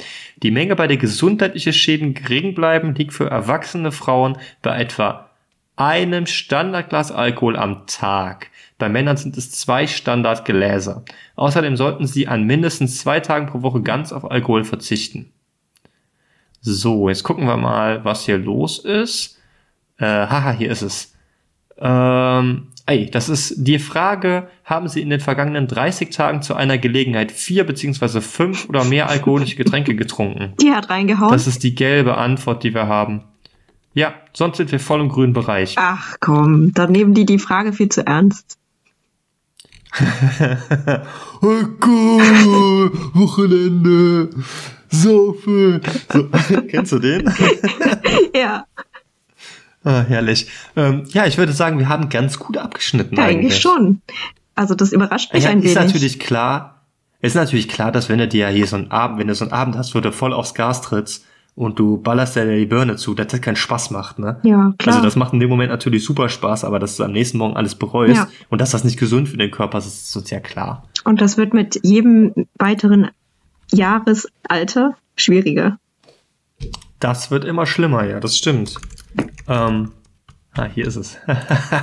Die Menge, bei der gesundheitliche Schäden gering bleiben, liegt für erwachsene Frauen bei etwa einem Standardglas Alkohol am Tag. Bei Männern sind es zwei Standardgläser. Außerdem sollten Sie an mindestens zwei Tagen pro Woche ganz auf Alkohol verzichten. So, jetzt gucken wir mal, was hier los ist. Äh, haha, hier ist es. Ähm, ey, das ist die Frage, haben Sie in den vergangenen 30 Tagen zu einer Gelegenheit vier beziehungsweise fünf oder mehr alkoholische Getränke <laughs> getrunken? Die hat reingehauen. Das ist die gelbe Antwort, die wir haben. Ja, sonst sind wir voll im grünen Bereich. Ach komm, dann nehmen die die Frage viel zu ernst. <laughs> Alkohol, Wochenende, Saufen. So, <laughs> kennst du den? <laughs> Ja, Ah, herrlich. Ähm, ja, ich würde sagen, wir haben ganz gut abgeschnitten. ja eigentlich schon. Also das überrascht mich Ja, ein ist wenig. natürlich klar, ist natürlich klar, dass wenn du dir hier so einen Abend, wenn du so einen Abend hast, wo du voll aufs Gas trittst und du ballerst dir die Birne zu, dass das keinen Spaß macht, ne? Ja, klar. Also das macht in dem Moment natürlich super Spaß, aber dass du am nächsten Morgen alles bereust Ja. und dass das nicht gesund für den Körper ist, ist uns ja klar. Und das wird mit jedem weiteren Jahresalter schwieriger. Das wird immer schlimmer, ja, das stimmt. Ähm, ah, hier ist es.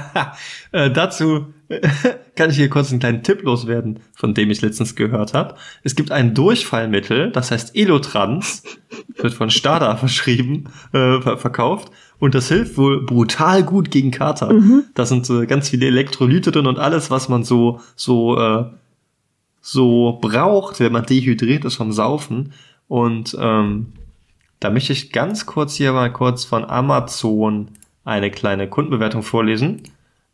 <laughs> äh, dazu <laughs> kann ich hier kurz einen kleinen Tipp loswerden, von dem ich letztens gehört habe. Es gibt ein Durchfallmittel, das heißt Elotrans, wird von Stada <laughs> verschrieben, äh, ver verkauft. Und das hilft wohl brutal gut gegen Kater. Da sind äh, ganz viele Elektrolyte drin und alles, was man so, so, äh, so braucht, wenn man dehydriert ist vom Saufen. Und ähm, da möchte ich ganz kurz hier mal kurz von Amazon eine kleine Kundenbewertung vorlesen.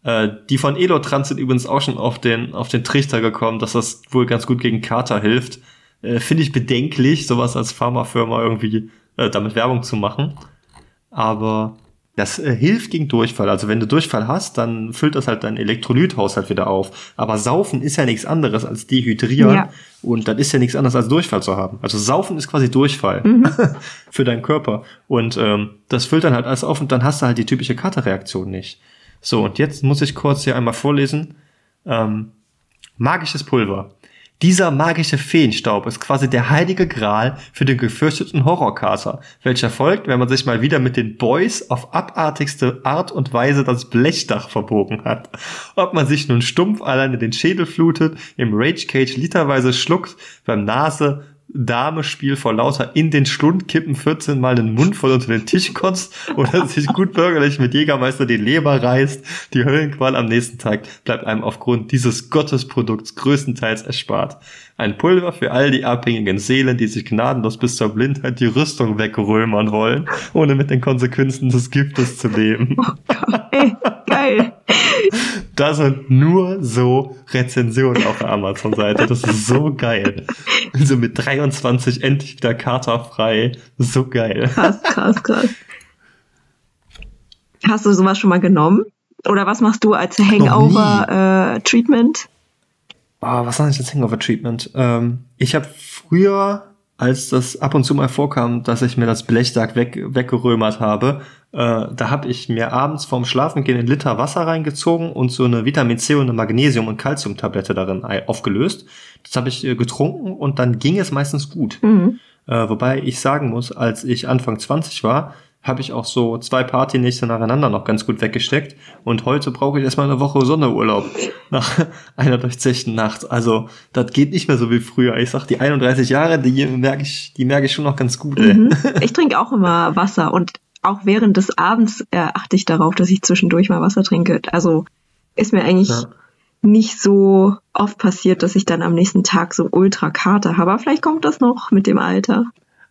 Äh, die von Elotrans sind übrigens auch schon auf den, auf den Trichter gekommen, dass das wohl ganz gut gegen Kater hilft. Äh, Finde ich bedenklich, sowas als Pharmafirma irgendwie äh, damit Werbung zu machen. Aber das äh, hilft gegen Durchfall. Also wenn du Durchfall hast, dann füllt das halt deinen Elektrolythaushalt wieder auf. Aber Saufen ist ja nichts anderes als Dehydrieren. Ja. Und das ist ja nichts anderes als Durchfall zu haben. Also Saufen ist quasi Durchfall <laughs> für deinen Körper. Und ähm, das füllt dann halt alles auf und dann hast du halt die typische Katerreaktion nicht. So, und jetzt muss ich kurz hier einmal vorlesen. Ähm, magisches Pulver. Dieser magische Feenstaub ist quasi der heilige Gral für den gefürchteten Horrorkater, welcher folgt, wenn man sich mal wieder mit den Boys auf abartigste Art und Weise das Blechdach verbogen hat. Ob man sich nun stumpf alleine den Schädel flutet, im Rage Cage literweise schluckt, beim Nase Dame-Spiel vor lauter in den Schlund kippen 14 Mal den Mund voll unter den Tisch kotzt oder <laughs> sich gut bürgerlich mit Jägermeister die Leber reißt. Die Höllenqual am nächsten Tag bleibt einem aufgrund dieses Gottesprodukts größtenteils erspart. Ein Pulver für all die abhängigen Seelen, die sich gnadenlos bis zur Blindheit die Rüstung wegrömern wollen, ohne mit den Konsequenzen des Giftes zu leben. Ey, geil. <laughs> Da sind nur so Rezensionen auf der Amazon-Seite. Das ist so geil. Also mit 23 endlich wieder katerfrei. So geil. Krass, krass, krass. Hast du sowas schon mal genommen? Oder was machst du als Hangover-Treatment? Ah, was sage ich jetzt Hangover-Treatment? Ähm, ich habe früher, als das ab und zu mal vorkam, dass ich mir das Blechdach weg, weggerömert habe, äh, da habe ich mir abends vorm Schlafengehen einen Liter Wasser reingezogen und so eine Vitamin C und eine Magnesium- und Calciumtablette darin aufgelöst. Das habe ich äh, getrunken und dann ging es meistens gut. mhm. Äh, wobei ich sagen muss, als ich Anfang 20 war, habe ich auch so zwei Partynächte nacheinander noch ganz gut weggesteckt. Und heute brauche ich erstmal eine Woche Sonderurlaub nach <laughs> einer durchzechten Nacht. Also, das geht nicht mehr so wie früher. Ich sag, die 31 Jahre, die merke ich, die merke ich schon noch ganz gut. Mhm. <laughs> Ich trinke auch immer Wasser und auch während des Abends äh, achte ich darauf, dass ich zwischendurch mal Wasser trinke. Also ist mir eigentlich Ja. nicht so oft passiert, dass ich dann am nächsten Tag so ultra Kater habe. Aber vielleicht kommt das noch mit dem Alter.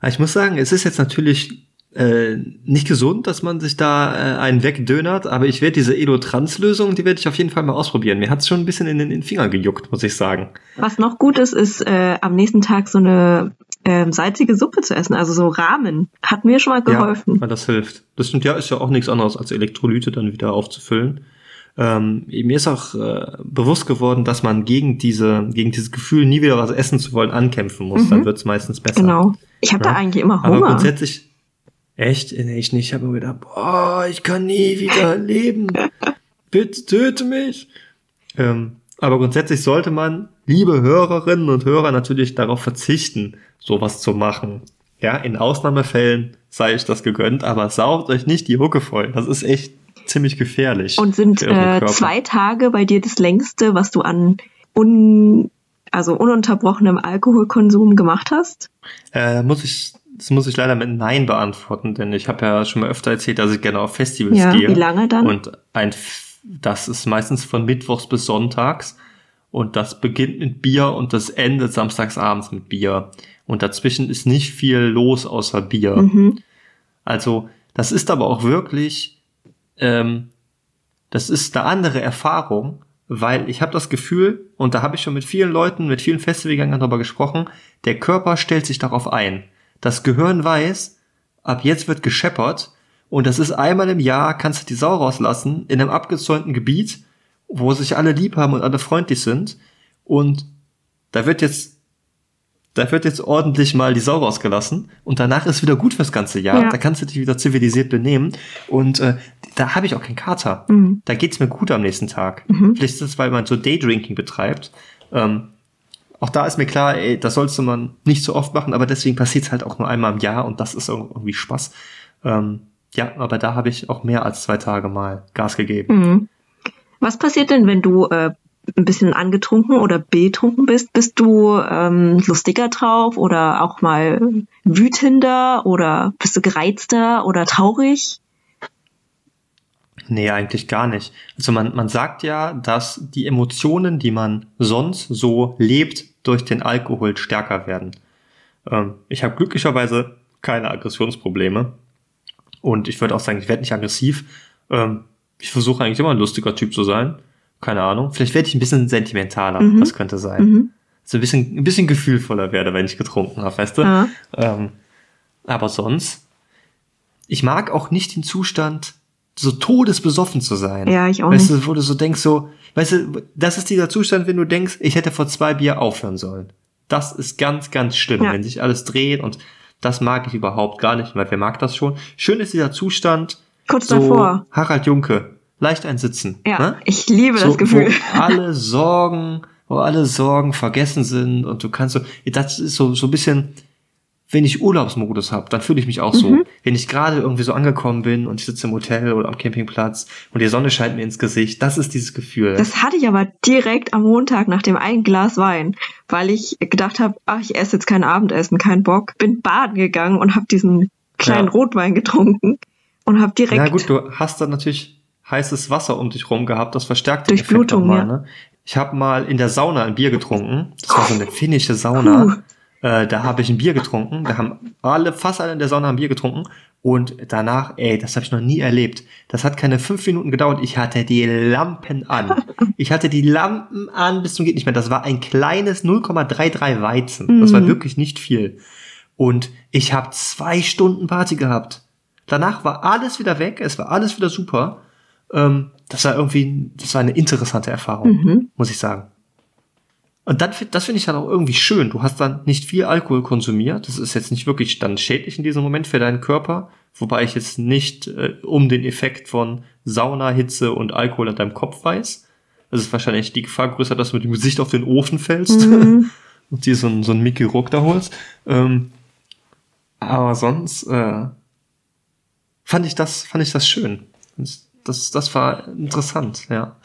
Ich muss sagen, es ist jetzt natürlich äh, nicht gesund, dass man sich da äh, einen wegdönert, aber ich werde diese Edo-Trans-Lösung, die werde ich auf jeden Fall mal ausprobieren. Mir hat es schon ein bisschen in den, in den Finger gejuckt, muss ich sagen. Was noch gut ist, ist äh, am nächsten Tag so eine ähm, salzige Suppe zu essen, also so Ramen. Hat mir schon mal geholfen. Ja, weil das hilft. Das stimmt, ja, ist ja auch nichts anderes als Elektrolyte dann wieder aufzufüllen. Ähm, mir ist auch äh, bewusst geworden, dass man gegen diese, gegen dieses Gefühl, nie wieder was essen zu wollen, ankämpfen muss. Mhm. Dann wird's meistens besser. Genau. Ich habe Ja. da eigentlich immer Aber Hunger. grundsätzlich, echt, nee, ich nicht. Ich habe mir gedacht, boah, ich kann nie wieder leben. <laughs> Bitte töte mich. Ähm, aber grundsätzlich sollte man, liebe Hörerinnen und Hörer, natürlich darauf verzichten, sowas zu machen. Ja, in Ausnahmefällen sei ich das gegönnt, aber saugt euch nicht die Hucke voll. Das ist echt ziemlich gefährlich. Und sind äh, zwei Tage bei dir das längste, was du an un, also ununterbrochenem Alkoholkonsum gemacht hast? Äh, muss ich, das muss ich leider mit Nein beantworten, denn ich habe ja schon mal öfter erzählt, dass ich gerne auf Festivals Ja, gehe. wie lange dann? Und ein, das ist meistens von Mittwochs bis Sonntags. Und das beginnt mit Bier und das endet samstags abends mit Bier. Und dazwischen ist nicht viel los außer Bier. Mhm. Also, das ist aber auch wirklich, ähm, das ist eine andere Erfahrung, weil ich habe das Gefühl, und da habe ich schon mit vielen Leuten, mit vielen Festivalgängern darüber gesprochen, der Körper stellt sich darauf ein. Das Gehirn weiß, ab jetzt wird gescheppert und das ist einmal im Jahr, kannst du die Sau rauslassen, in einem abgezäunten Gebiet, wo sich alle lieb haben und alle freundlich sind. Und da wird jetzt, da wird jetzt ordentlich mal die Sau rausgelassen und danach ist wieder gut fürs ganze Jahr. Ja. Da kannst du dich wieder zivilisiert benehmen. Und äh, da habe ich auch keinen Kater. Mhm. Da geht's mir gut am nächsten Tag. Mhm. Vielleicht ist es, weil man so Daydrinking betreibt. Ähm, auch da ist mir klar, ey, das sollte man nicht so oft machen, aber deswegen passiert's halt auch nur einmal im Jahr und das ist irgendwie Spaß. Ähm, ja, aber da habe ich auch mehr als zwei Tage mal Gas gegeben. Mhm. Was passiert denn, wenn du äh, ein bisschen angetrunken oder betrunken bist? Bist du ähm, lustiger drauf oder auch mal wütender oder bist du gereizter oder traurig? Nee, eigentlich gar nicht. Also man, man sagt ja, dass die Emotionen, die man sonst so lebt, durch den Alkohol stärker werden. Ähm, ich habe glücklicherweise keine Aggressionsprobleme. Und ich würde auch sagen, ich werde nicht aggressiv. Ähm, ich versuche eigentlich immer ein lustiger Typ zu sein. Keine Ahnung. Vielleicht werde ich ein bisschen sentimentaler. Mhm. Das könnte sein. Mhm. So ein bisschen, ein bisschen gefühlvoller werde, wenn ich getrunken habe, weißt du? Ja. Ähm, aber sonst, ich mag auch nicht den Zustand, so todesbesoffen zu sein. Ja, ich auch weißt nicht. du, wo du so denkst, so, weißt du, das ist dieser Zustand, wenn du denkst, ich hätte vor zwei Bier aufhören sollen. Das ist ganz, ganz schlimm, Ja. wenn sich alles dreht und das mag ich überhaupt gar nicht, weil wer mag das schon? Schön ist dieser Zustand, Kurz so davor. Harald Junke, leicht ein Sitzen. Ja, ne? ich liebe so, das Gefühl. Wo <laughs> alle Sorgen, wo alle Sorgen vergessen sind und du kannst so, das ist so, so ein bisschen, wenn ich Urlaubsmodus habe, dann fühle ich mich auch so. Mhm. Wenn ich gerade irgendwie so angekommen bin und ich sitze im Hotel oder am Campingplatz und die Sonne scheint mir ins Gesicht, das ist dieses Gefühl. Das hatte ich aber direkt am Montag nach dem einen Glas Wein, weil ich gedacht habe, ach, ich esse jetzt kein Abendessen, kein Bock. Bin baden gegangen und habe diesen kleinen Ja. Rotwein getrunken und habe direkt Na gut, du hast dann natürlich heißes Wasser um dich rum gehabt, das verstärkt den Effekt Durchblutung, nochmal, ja. ne? Ich habe mal in der Sauna ein Bier getrunken. Das war so eine finnische Sauna. Puh. Äh, da habe ich ein Bier getrunken. Da haben alle, fast alle in der Sauna ein Bier getrunken. Und danach, ey, das habe ich noch nie erlebt. Das hat keine fünf Minuten gedauert. Ich hatte die Lampen an. <laughs> Ich hatte die Lampen an bis zum geht nicht mehr. Das war ein kleines 0,33 Weizen. Das war Mhm. wirklich nicht viel. Und ich habe zwei Stunden Party gehabt. Danach war alles wieder weg. Es war alles wieder super. Ähm, das war irgendwie, das war eine interessante Erfahrung, Mhm. muss ich sagen. Und dann, das finde ich halt auch irgendwie schön. Du hast dann nicht viel Alkohol konsumiert. Das ist jetzt nicht wirklich dann schädlich in diesem Moment für deinen Körper. Wobei ich jetzt nicht äh, um den Effekt von Sauna, Hitze und Alkohol in deinem Kopf weiß. Es ist wahrscheinlich die Gefahr größer, dass du mit dem Gesicht auf den Ofen fällst Mhm. <laughs> und dir so einen, so einen Mickey Rock da holst. Ähm, aber sonst äh, fand ich das, fand ich das schön. Das, das, das war interessant, ja.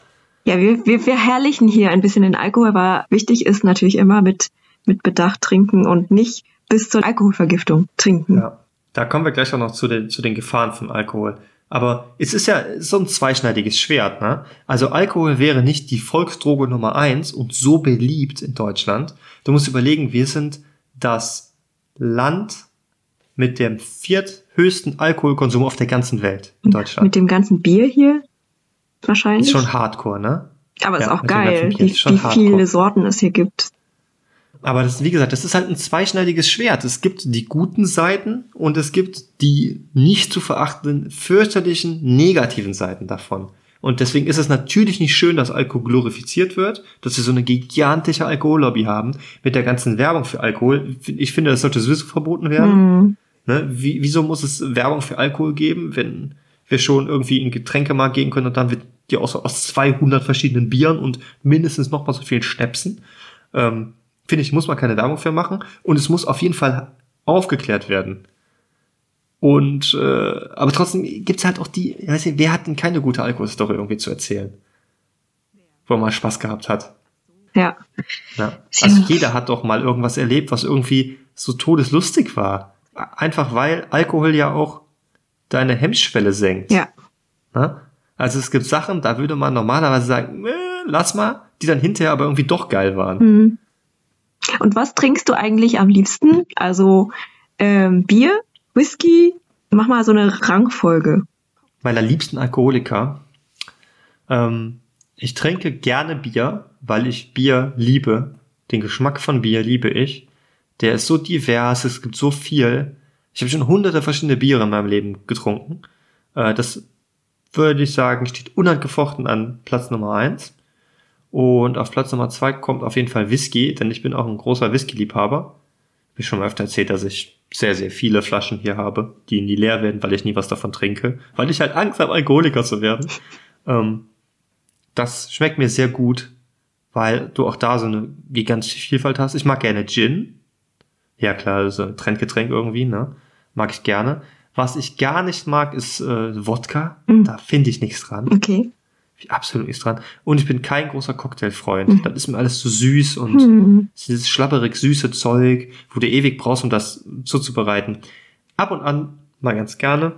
Ja, wir, wir verherrlichen hier ein bisschen den Alkohol, aber wichtig ist natürlich immer mit, mit Bedacht trinken und nicht bis zur Alkoholvergiftung trinken. Ja, da kommen wir gleich auch noch zu den, zu den Gefahren von Alkohol. Aber es ist ja so ein zweischneidiges Schwert, ne? Also Alkohol wäre nicht die Volksdroge Nummer eins und so beliebt in Deutschland. Du musst überlegen, wir sind das Land mit dem vierthöchsten Alkoholkonsum auf der ganzen Welt in Deutschland. Mit dem ganzen Bier hier wahrscheinlich. Ist schon Hardcore, ne? aber ist ja, auch dem ganzen geil, wie, ist wie viele Sorten es hier gibt. Aber das, wie gesagt, das ist halt ein zweischneidiges Schwert. Es gibt die guten Seiten und es gibt die nicht zu verachtenden, fürchterlichen, negativen Seiten davon. Und deswegen ist es natürlich nicht schön, dass Alkohol glorifiziert wird, dass wir so eine gigantische Alkohollobby haben mit der ganzen Werbung für Alkohol. Ich finde, das sollte sowieso verboten werden. Mhm. Ne? Wie, wieso muss es Werbung für Alkohol geben, wenn wir schon irgendwie in Getränkemarkt gehen können und dann wird die aus, aus 200 verschiedenen Bieren und mindestens noch mal so vielen Schnäpsen. Ähm, Finde ich, muss man keine Werbung für machen und es muss auf jeden Fall aufgeklärt werden. Und äh, aber trotzdem gibt's halt auch die, weiß nicht, wer hat denn keine gute Alkoholstory irgendwie zu erzählen? Wo man Spaß gehabt hat. Ja. Ja. Also jeder hat doch mal irgendwas erlebt, was irgendwie so todeslustig war. Einfach weil Alkohol ja auch deine Hemmschwelle senkt. Ja. Ne? Also es gibt Sachen, da würde man normalerweise sagen, äh, lass mal, die dann hinterher aber irgendwie doch geil waren. Mhm. Und was trinkst du eigentlich am liebsten? Also ähm, Bier, Whisky? Mach mal so eine Rangfolge. Meiner liebsten Alkoholiker. Ähm, Ich trinke gerne Bier, weil ich Bier liebe. Den Geschmack von Bier liebe ich. Der ist so divers, es gibt so viel. Ich habe schon hunderte verschiedene Biere in meinem Leben getrunken. Äh, das würde ich sagen, steht unangefochten an Platz Nummer eins. Und auf Platz Nummer zwei kommt auf jeden Fall Whisky, denn ich bin auch ein großer Whisky-Liebhaber. Hab ich schon mal öfter erzählt, dass ich sehr, sehr viele Flaschen hier habe, die nie leer werden, weil ich nie was davon trinke. Weil ich halt Angst habe, Alkoholiker zu werden. <laughs> Ähm, das schmeckt mir sehr gut, weil du auch da so eine gigantische Vielfalt hast. Ich mag gerne Gin. Ja klar, so ein Trendgetränk irgendwie, ne? Mag ich gerne. Was ich gar nicht mag, ist äh, Wodka. Mhm. Da finde ich nichts dran. Okay. Absolut nichts dran. Und ich bin kein großer Cocktailfreund. Mhm. Das ist mir alles zu süß und Hm. dieses schlapperig süße Zeug, wo du ewig brauchst, um das zuzubereiten. Ab und an mal ganz gerne,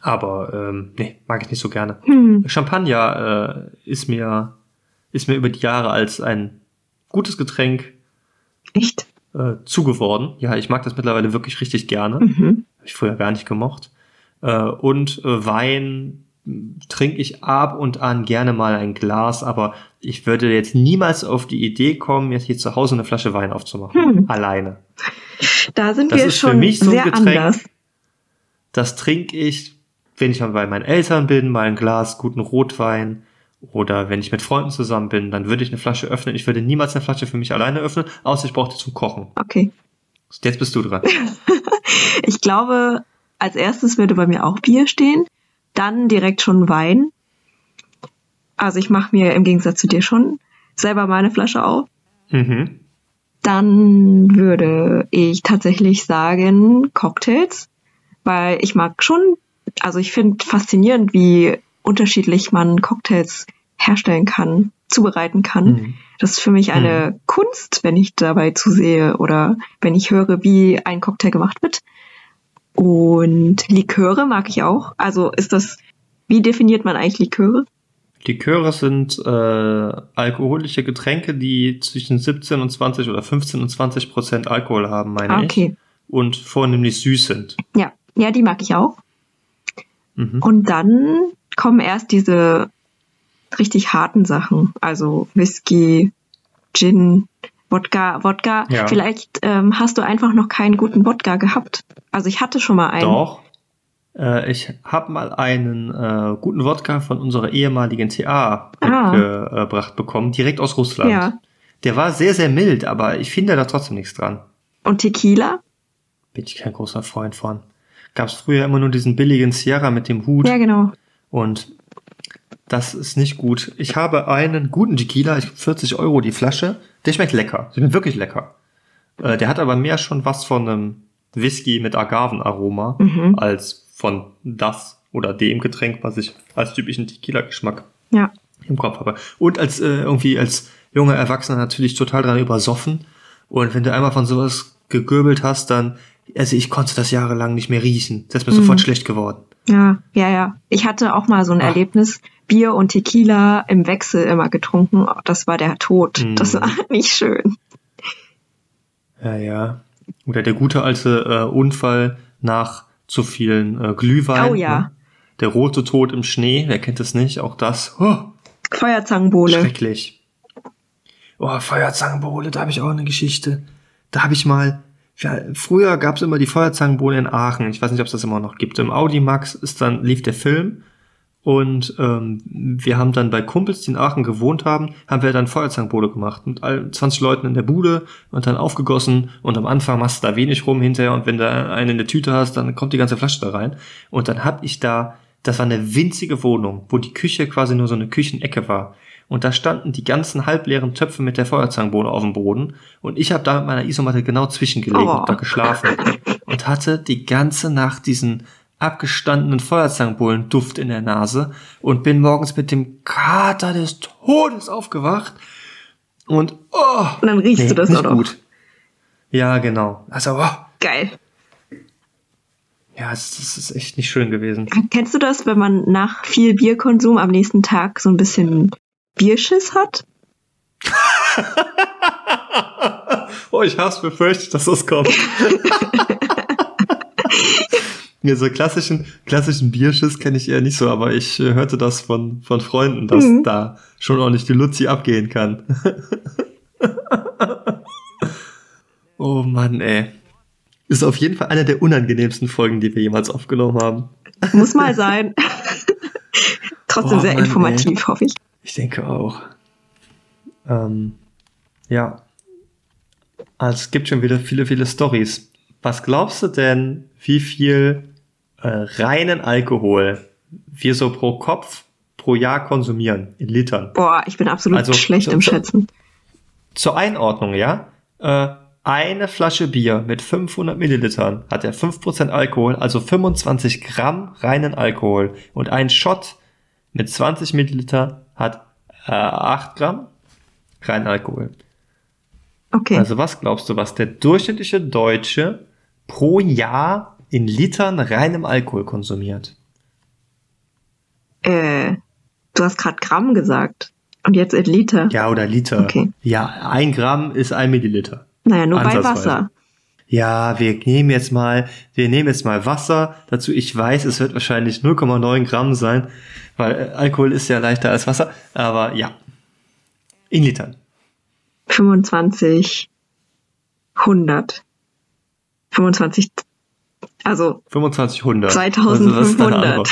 aber ähm, nee, mag ich nicht so gerne. Hm. Champagner äh, ist mir ist mir über die Jahre als ein gutes Getränk Echt? Äh, zugeworden. Ja, ich mag das mittlerweile wirklich richtig gerne. Mhm. Hab ich früher gar nicht gemocht. Äh, und äh, Wein trinke ich ab und an gerne mal ein Glas, aber ich würde jetzt niemals auf die Idee kommen, jetzt hier zu Hause eine Flasche Wein aufzumachen. Hm. Alleine. Da sind Das wir ist für schon mich so ein sehr Getränk. anders. Das trinke ich, wenn ich mal bei meinen Eltern bin, mal ein Glas guten Rotwein. Oder wenn ich mit Freunden zusammen bin, dann würde ich eine Flasche öffnen. Ich würde niemals eine Flasche für mich alleine öffnen, außer ich brauche die zum Kochen. Okay. Jetzt bist du dran. <laughs> Ich glaube, als erstes würde bei mir auch Bier stehen, dann direkt schon Wein. Also ich mache mir im Gegensatz zu dir schon selber meine Flasche auf. Mhm. Dann würde ich tatsächlich sagen Cocktails, weil ich mag schon, also ich finde faszinierend, wie unterschiedlich man Cocktails herstellen kann, zubereiten kann. Mhm. Das ist für mich eine Kunst, wenn ich dabei zusehe oder wenn ich höre, wie ein Cocktail gemacht wird. Und Liköre mag ich auch. Also ist das, wie definiert man eigentlich Liköre? Liköre sind äh, alkoholische Getränke, die zwischen 17 und 20 oder 15 und 20 Prozent Alkohol haben, meine Ah, ich. okay. Und vornehmlich süß sind. Ja, ja, die mag ich auch. Mhm. Und dann kommen erst diese richtig harten Sachen, also Whisky, Gin, Wodka, Wodka. Ja. Vielleicht ähm, hast du einfach noch keinen guten Wodka gehabt. Also ich hatte schon mal einen. Doch. Äh, ich habe mal einen äh, guten Wodka von unserer ehemaligen TA Ah. mitgebracht bekommen, direkt aus Russland. Ja. Der war sehr, sehr mild, aber ich finde da trotzdem nichts dran. Und Tequila? Bin ich kein großer Freund von. Gab es früher immer nur diesen billigen Sierra mit dem Hut. Ja, genau. Und das ist nicht gut. Ich habe einen guten Tequila, ich 40 Euro die Flasche. Der schmeckt lecker. Der schmeckt wirklich lecker. Äh, der hat aber mehr schon was von einem Whisky mit Agavenaroma Mhm. als von das oder dem Getränk, was ich als typischen Tequila-Geschmack Ja. im Kopf habe. Und als äh, irgendwie als junger Erwachsener natürlich total dran übersoffen. Und wenn du einmal von sowas gegöbelt hast, dann, also ich konnte das jahrelang nicht mehr riechen. Das ist mir Mhm. sofort schlecht geworden. Ja, ja, ja. Ich hatte auch mal so ein Ach. Erlebnis, Bier und Tequila im Wechsel immer getrunken. Das war der Tod. Mhm. Das war <laughs> nicht schön. Ja, ja. Oder der gute alte äh, Unfall nach zu vielen äh, Glühwein. Oh ja. Ne? Der rote Tod im Schnee, wer kennt es nicht? Auch das. Oh, Feuerzangenbowle. schrecklich. Oh, Feuerzangenbowle, da habe ich auch eine Geschichte. Da habe ich mal, ja, früher gab es immer die Feuerzangenbowle in Aachen. Ich weiß nicht, ob es das immer noch gibt. Im Audimax ist dann lief der Film. Und ähm, wir haben dann bei Kumpels, die in Aachen gewohnt haben, haben wir dann Feuerzangenbowle gemacht. Mit all 20 Leuten in der Bude und dann aufgegossen. Und am Anfang machst du da wenig rum hinterher. Und wenn du einen in der Tüte hast, dann kommt die ganze Flasche da rein. Und dann hab ich da, das war eine winzige Wohnung, wo die Küche quasi nur so eine Küchenecke war und da standen die ganzen halbleeren Töpfe mit der Feuerzangenbowle auf dem Boden und ich habe da mit meiner Isomatte genau zwischengelegt Oh. und da geschlafen und hatte die ganze Nacht diesen abgestandenen Feuerzangenbowlen-Duft in der Nase und bin morgens mit dem Kater des Todes aufgewacht und oh, Und dann riechst du das nicht auch noch. gut. Ja, genau. Also, oh, Geil. ja, es, es ist echt nicht schön gewesen. Kennst du das, wenn man nach viel Bierkonsum am nächsten Tag so ein bisschen Bierschiss hat? <laughs> Oh, ich hab's befürchtet, dass das kommt. <laughs> Ja, so klassischen, klassischen Bierschiss kenne ich eher nicht so, aber ich äh, hörte das von, von Freunden, dass Mhm. da schon ordentlich die Luzi abgehen kann. <laughs> oh Mann, ey. Ist auf jeden Fall eine der unangenehmsten Folgen, die wir jemals aufgenommen haben. Muss mal sein. Trotzdem Boah, sehr Mann, informativ, hoffe ich. Ich denke auch. Ähm, ja. Also es gibt schon wieder viele, viele Stories. Was glaubst du denn, wie viel äh, reinen Alkohol wir so pro Kopf pro Jahr konsumieren in Litern? Boah, ich bin absolut Also, schlecht im Schätzen. Zur Einordnung, ja? Äh, eine Flasche Bier mit 500 Millilitern hat ja 5% Alkohol, also 25 Gramm reinen Alkohol. Und ein Shot mit 20 Milliliter hat äh, 8 Gramm reinen Alkohol. Okay. Also was glaubst du, was der durchschnittliche Deutsche pro Jahr in Litern reinem Alkohol konsumiert? äh, du hast gerade Gramm gesagt. Und jetzt in Liter. Ja, oder Liter. Okay. Ja, ein Gramm ist ein Milliliter. Naja, nur bei. Wasser. Ja, wir nehmen jetzt mal, wir nehmen jetzt mal Wasser dazu. Ich weiß, es wird wahrscheinlich 0,9 Gramm sein, weil äh, Alkohol ist ja leichter als Wasser. Aber ja, in Litern. 25, 100. 25, also 2500. Also, das ist deine 2500. Antwort.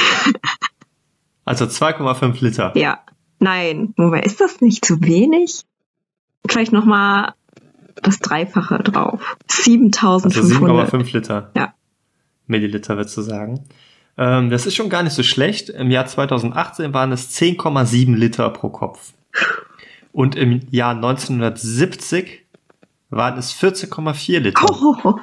Also 2,5 Liter. Ja. Nein. Moment, ist das nicht zu wenig? Vielleicht nochmal das Dreifache drauf. Also 7500. 7,5 Liter. Ja. Milliliter, würdest du sagen. Ähm, das ist schon gar nicht so schlecht. Im Jahr 2018 waren es 10,7 Liter pro Kopf. Und im Jahr 1970 waren es 14,4 Liter. Oh,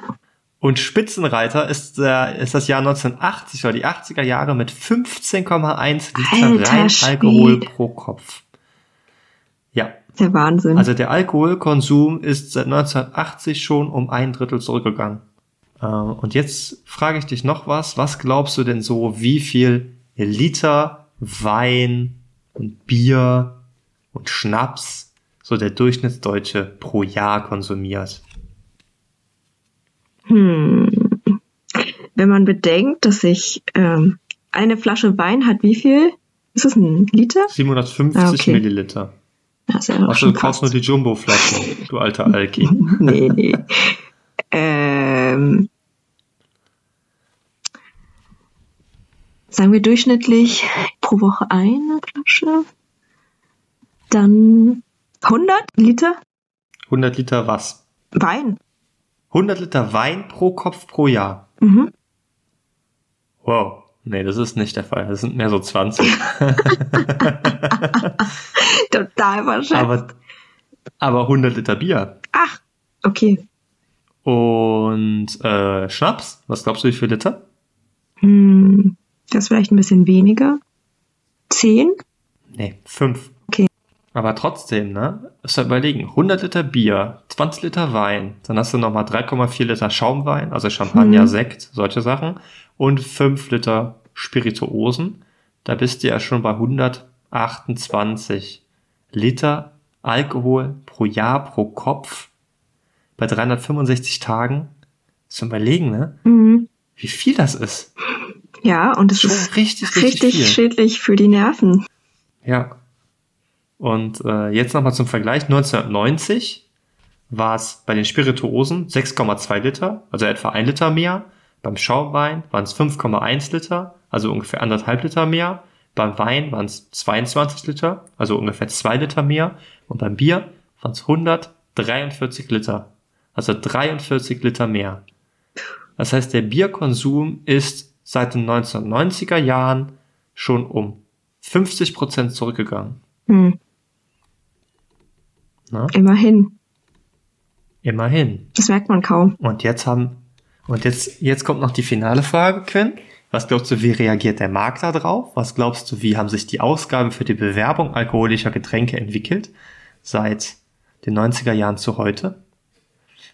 Und Spitzenreiter ist, äh, ist das Jahr 1980 oder die 80er Jahre mit 15,1 Liter Alter rein. Alkohol pro Kopf. Der Wahnsinn. also der Alkoholkonsum ist seit 1980 schon um ein Drittel zurückgegangen. Äh, Und jetzt frage ich dich noch was. Was glaubst du denn so, wie viel Liter Wein und Bier und Schnaps so der Durchschnittsdeutsche pro Jahr konsumiert? Hm. Wenn man bedenkt, dass ich ähm, eine Flasche Wein hat, wie viel? Ist es ein Liter? 750 Ah, okay. Milliliter. Achso, schon du kaufst nur die Jumbo-Flaschen, du alter Alki. <laughs> nee, nee. ähm, sagen wir durchschnittlich pro Woche eine Flasche. Dann 100 Liter 100 Liter was? Wein. 100 Liter Wein pro Kopf pro Jahr. Mhm. Wow. Nee, das ist nicht der Fall. Das sind mehr so 20. <laughs> Total wahrscheinlich. aber, aber 100 Liter Bier. Ach, okay. Und äh, Schnaps? Was glaubst du, wie viel Liter? Hm, das ist vielleicht ein bisschen weniger. 10? Nee, 5. Okay. Aber trotzdem, ne? Musst du überlegen, 100 Liter Bier, 20 Liter Wein, dann hast du nochmal 3,4 Liter Schaumwein, also Champagner, Mhm. Sekt, solche Sachen, und 5 Liter Spirituosen. Da bist du ja schon bei 128 Liter Alkohol pro Jahr, pro Kopf, bei 365 Tagen. Zum Überlegen, ne? Mhm. Wie viel das ist. Ja, und es ist richtig, richtig, richtig schädlich für die Nerven. Ja. Und äh, jetzt nochmal zum Vergleich. 1990 war es bei den Spirituosen 6,2 Liter, also etwa ein Liter mehr. Beim Schaumwein waren es 5,1 Liter, also ungefähr anderthalb Liter mehr. Beim Wein waren es 22 Liter, also ungefähr zwei Liter mehr. Und beim Bier waren es 143 Liter, also 43 Liter mehr. Das heißt, der Bierkonsum ist seit den 1990er Jahren schon um 50 Prozent zurückgegangen. Hm, Ne? immerhin. Immerhin. Das merkt man kaum. Und jetzt haben, und jetzt, jetzt kommt noch die finale Frage, Quinn. Was glaubst du, wie reagiert der Markt da drauf? Was glaubst du, wie haben sich die Ausgaben für die Bewerbung alkoholischer Getränke entwickelt? Seit den 90er Jahren zu heute?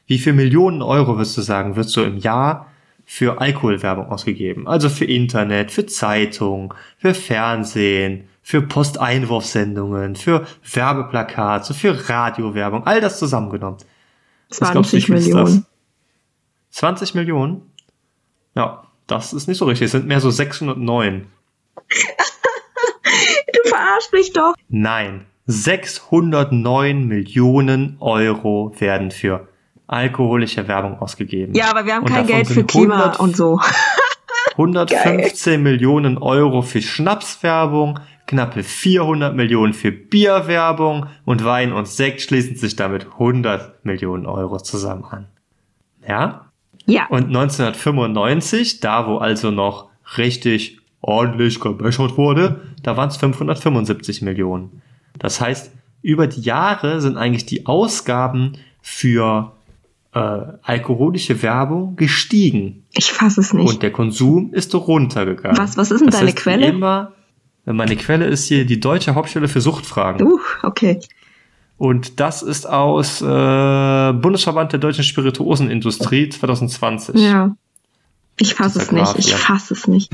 Wie viel Millionen Euro, würdest du sagen, wird so im Jahr für Alkoholwerbung ausgegeben? Also für Internet, für Zeitung, für Fernsehen, für Posteinwurfsendungen, für Werbeplakate, für Radiowerbung, all das zusammengenommen. Was glaubst du, wie 20 viel ist Millionen. Das? 20 Millionen? Ja, Das ist nicht so richtig. Es sind mehr so 609. <laughs> Du verarschst mich doch. Nein. 609 Millionen Euro werden für alkoholische Werbung ausgegeben. Ja, aber wir haben Und kein Geld für Klima 100 und so. <laughs> 115 Millionen Euro für Schnapswerbung, knappe 400 Millionen für Bierwerbung und Wein und Sekt schließen sich damit 100 Millionen Euro zusammen an. Ja? Ja. Und 1995, da wo also noch richtig ordentlich gebechert wurde, da waren es 575 Millionen. Das heißt, über die Jahre sind eigentlich die Ausgaben für äh, alkoholische Werbung gestiegen Ich fasse es nicht. und der Konsum ist runtergegangen. Was- was ist denn deine heißt, Quelle? Immer, meine Quelle ist hier die Deutsche Hauptstelle für Suchtfragen. Uh, okay. Und das ist aus äh, Bundesverband der deutschen Spirituosenindustrie 2020. Ja. Ich fasse es nicht. Ich ja. fasse es nicht.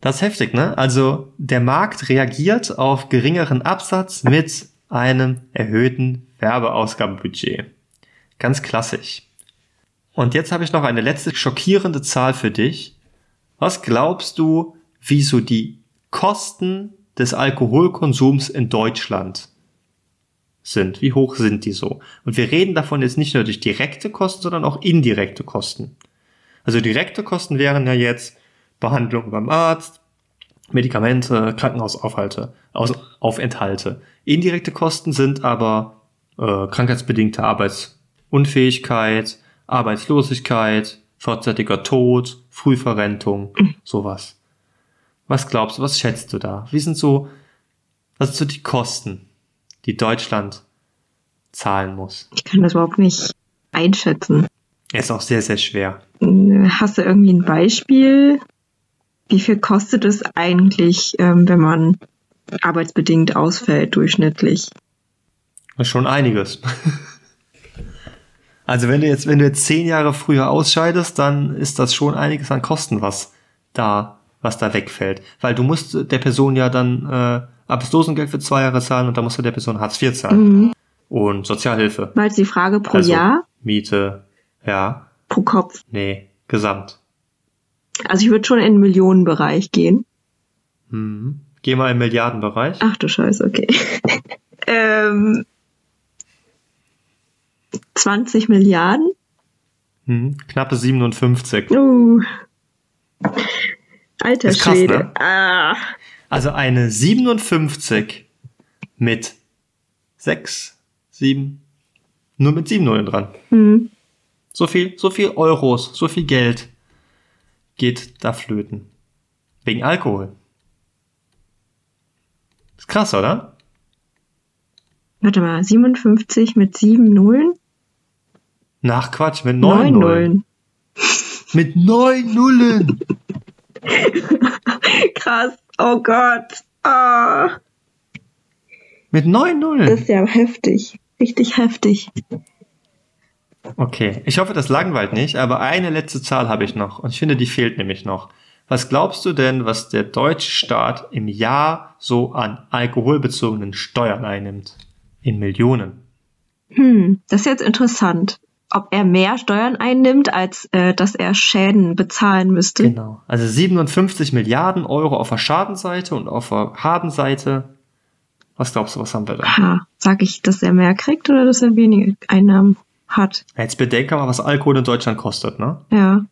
Das ist heftig, ne? Also der Markt reagiert auf geringeren Absatz mit einem erhöhten Werbeausgabenbudget. Ganz klassisch. Und jetzt habe ich noch eine letzte schockierende Zahl für dich. Was glaubst du, wieso die Kosten des Alkoholkonsums in Deutschland sind? Wie hoch sind die so? Und wir reden davon jetzt nicht nur durch direkte Kosten, sondern auch indirekte Kosten. Also direkte Kosten wären ja jetzt Behandlung beim Arzt, Medikamente, Krankenhausaufhalte, Aus Aufenthalte. Indirekte Kosten sind aber äh, krankheitsbedingte Arbeitsunfähigkeit, Arbeitslosigkeit, vorzeitiger Tod, Frühverrentung, sowas. Was glaubst du, was schätzt du da? Wie sind so, was sind so die Kosten, die Deutschland zahlen muss? Ich kann das überhaupt nicht einschätzen. Ist auch sehr, sehr schwer. Hast du irgendwie ein Beispiel? Wie viel kostet es eigentlich, ähm, wenn man arbeitsbedingt ausfällt, durchschnittlich? Schon einiges. <laughs> Also wenn du jetzt, wenn du jetzt zehn Jahre früher ausscheidest, dann ist das schon einiges an Kosten, was da, was da wegfällt. Weil du musst der Person ja dann äh, Arbeitslosengeld für zwei Jahre zahlen und dann musst du der Person Hartz IV zahlen. Mhm. Und Sozialhilfe. Mal die Frage pro also Jahr, Miete, ja, pro Kopf. nee, gesamt. Also ich würde schon in den Millionenbereich gehen. Mhm. Geh mal im Milliardenbereich. Ach du Scheiße, okay. <laughs> ähm, 20 Milliarden? Mhm. Knappe 57. Uh. Alter Ist krass, Schwede. ne? Ah. Also eine 57 mit 6, 7, nur mit 7 Nullen dran. Hm. So viel, so viel Euros, so viel Geld geht da flöten. Wegen Alkohol. Ist krass, oder? Warte mal, 57 mit 7 Nullen? Nach Quatsch, mit 9 9 Nullen. Nullen. Mit 9 Nullen! <laughs> Krass. Oh Gott. Ah. Mit 9 Das ist ja heftig. Richtig heftig. Okay, ich hoffe, das langweilt nicht, aber eine letzte Zahl habe ich noch und ich finde, die fehlt nämlich noch. Was glaubst du denn, was der deutsche Staat im Jahr so an alkoholbezogenen Steuern einnimmt? In Millionen. Hm, das ist jetzt interessant. Ob er mehr Steuern einnimmt, als äh, dass er Schäden bezahlen müsste. Genau. Also 57 Milliarden Euro auf der Schadenseite und auf der Habenseite. Was glaubst du, was haben wir da? Ha, sag ich, dass er mehr kriegt oder dass er weniger Einnahmen hat? Jetzt bedenke mal, was Alkohol in Deutschland kostet, ne? Ja,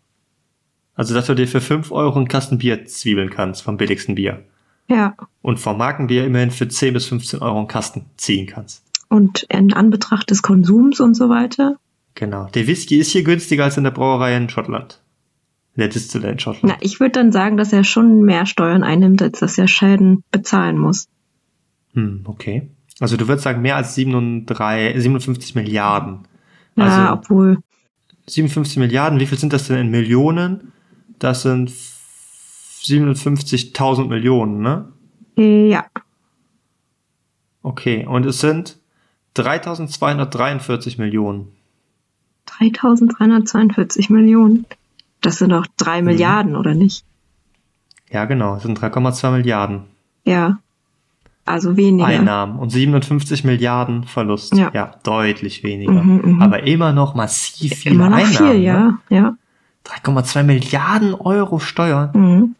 Also, dass du dir für 5 Euro einen Kasten Bier zwiebeln kannst, vom billigsten Bier. ja. Und vom Markenbier immerhin für 10 bis 15 Euro einen Kasten ziehen kannst. Und in Anbetracht des Konsums und so weiter. Genau. Der Whisky ist hier günstiger als in der Brauerei in Schottland. In der Distille in Schottland. Na, ich würde dann sagen, dass er schon mehr Steuern einnimmt, als dass er Schäden bezahlen muss. Hm, okay. Also du würdest sagen, mehr als 37, 57 Milliarden. Ja, Also obwohl. 57 Milliarden, wie viel sind das denn in Millionen? Das sind 57.000 Millionen, ne? Ja, Okay, und es sind 3243 Millionen. 3342 Millionen. Das sind doch drei Milliarden, oder nicht? Ja, genau, es sind 3,2 Milliarden Ja. Also weniger. Einnahmen und 57 Milliarden Verlust. Ja. deutlich weniger. Mhm, mhm. Aber immer noch massiv viele Immer noch Einnahmen. viel, ne? ja. Ja. 3,2 Milliarden Euro Steuern. Mhm.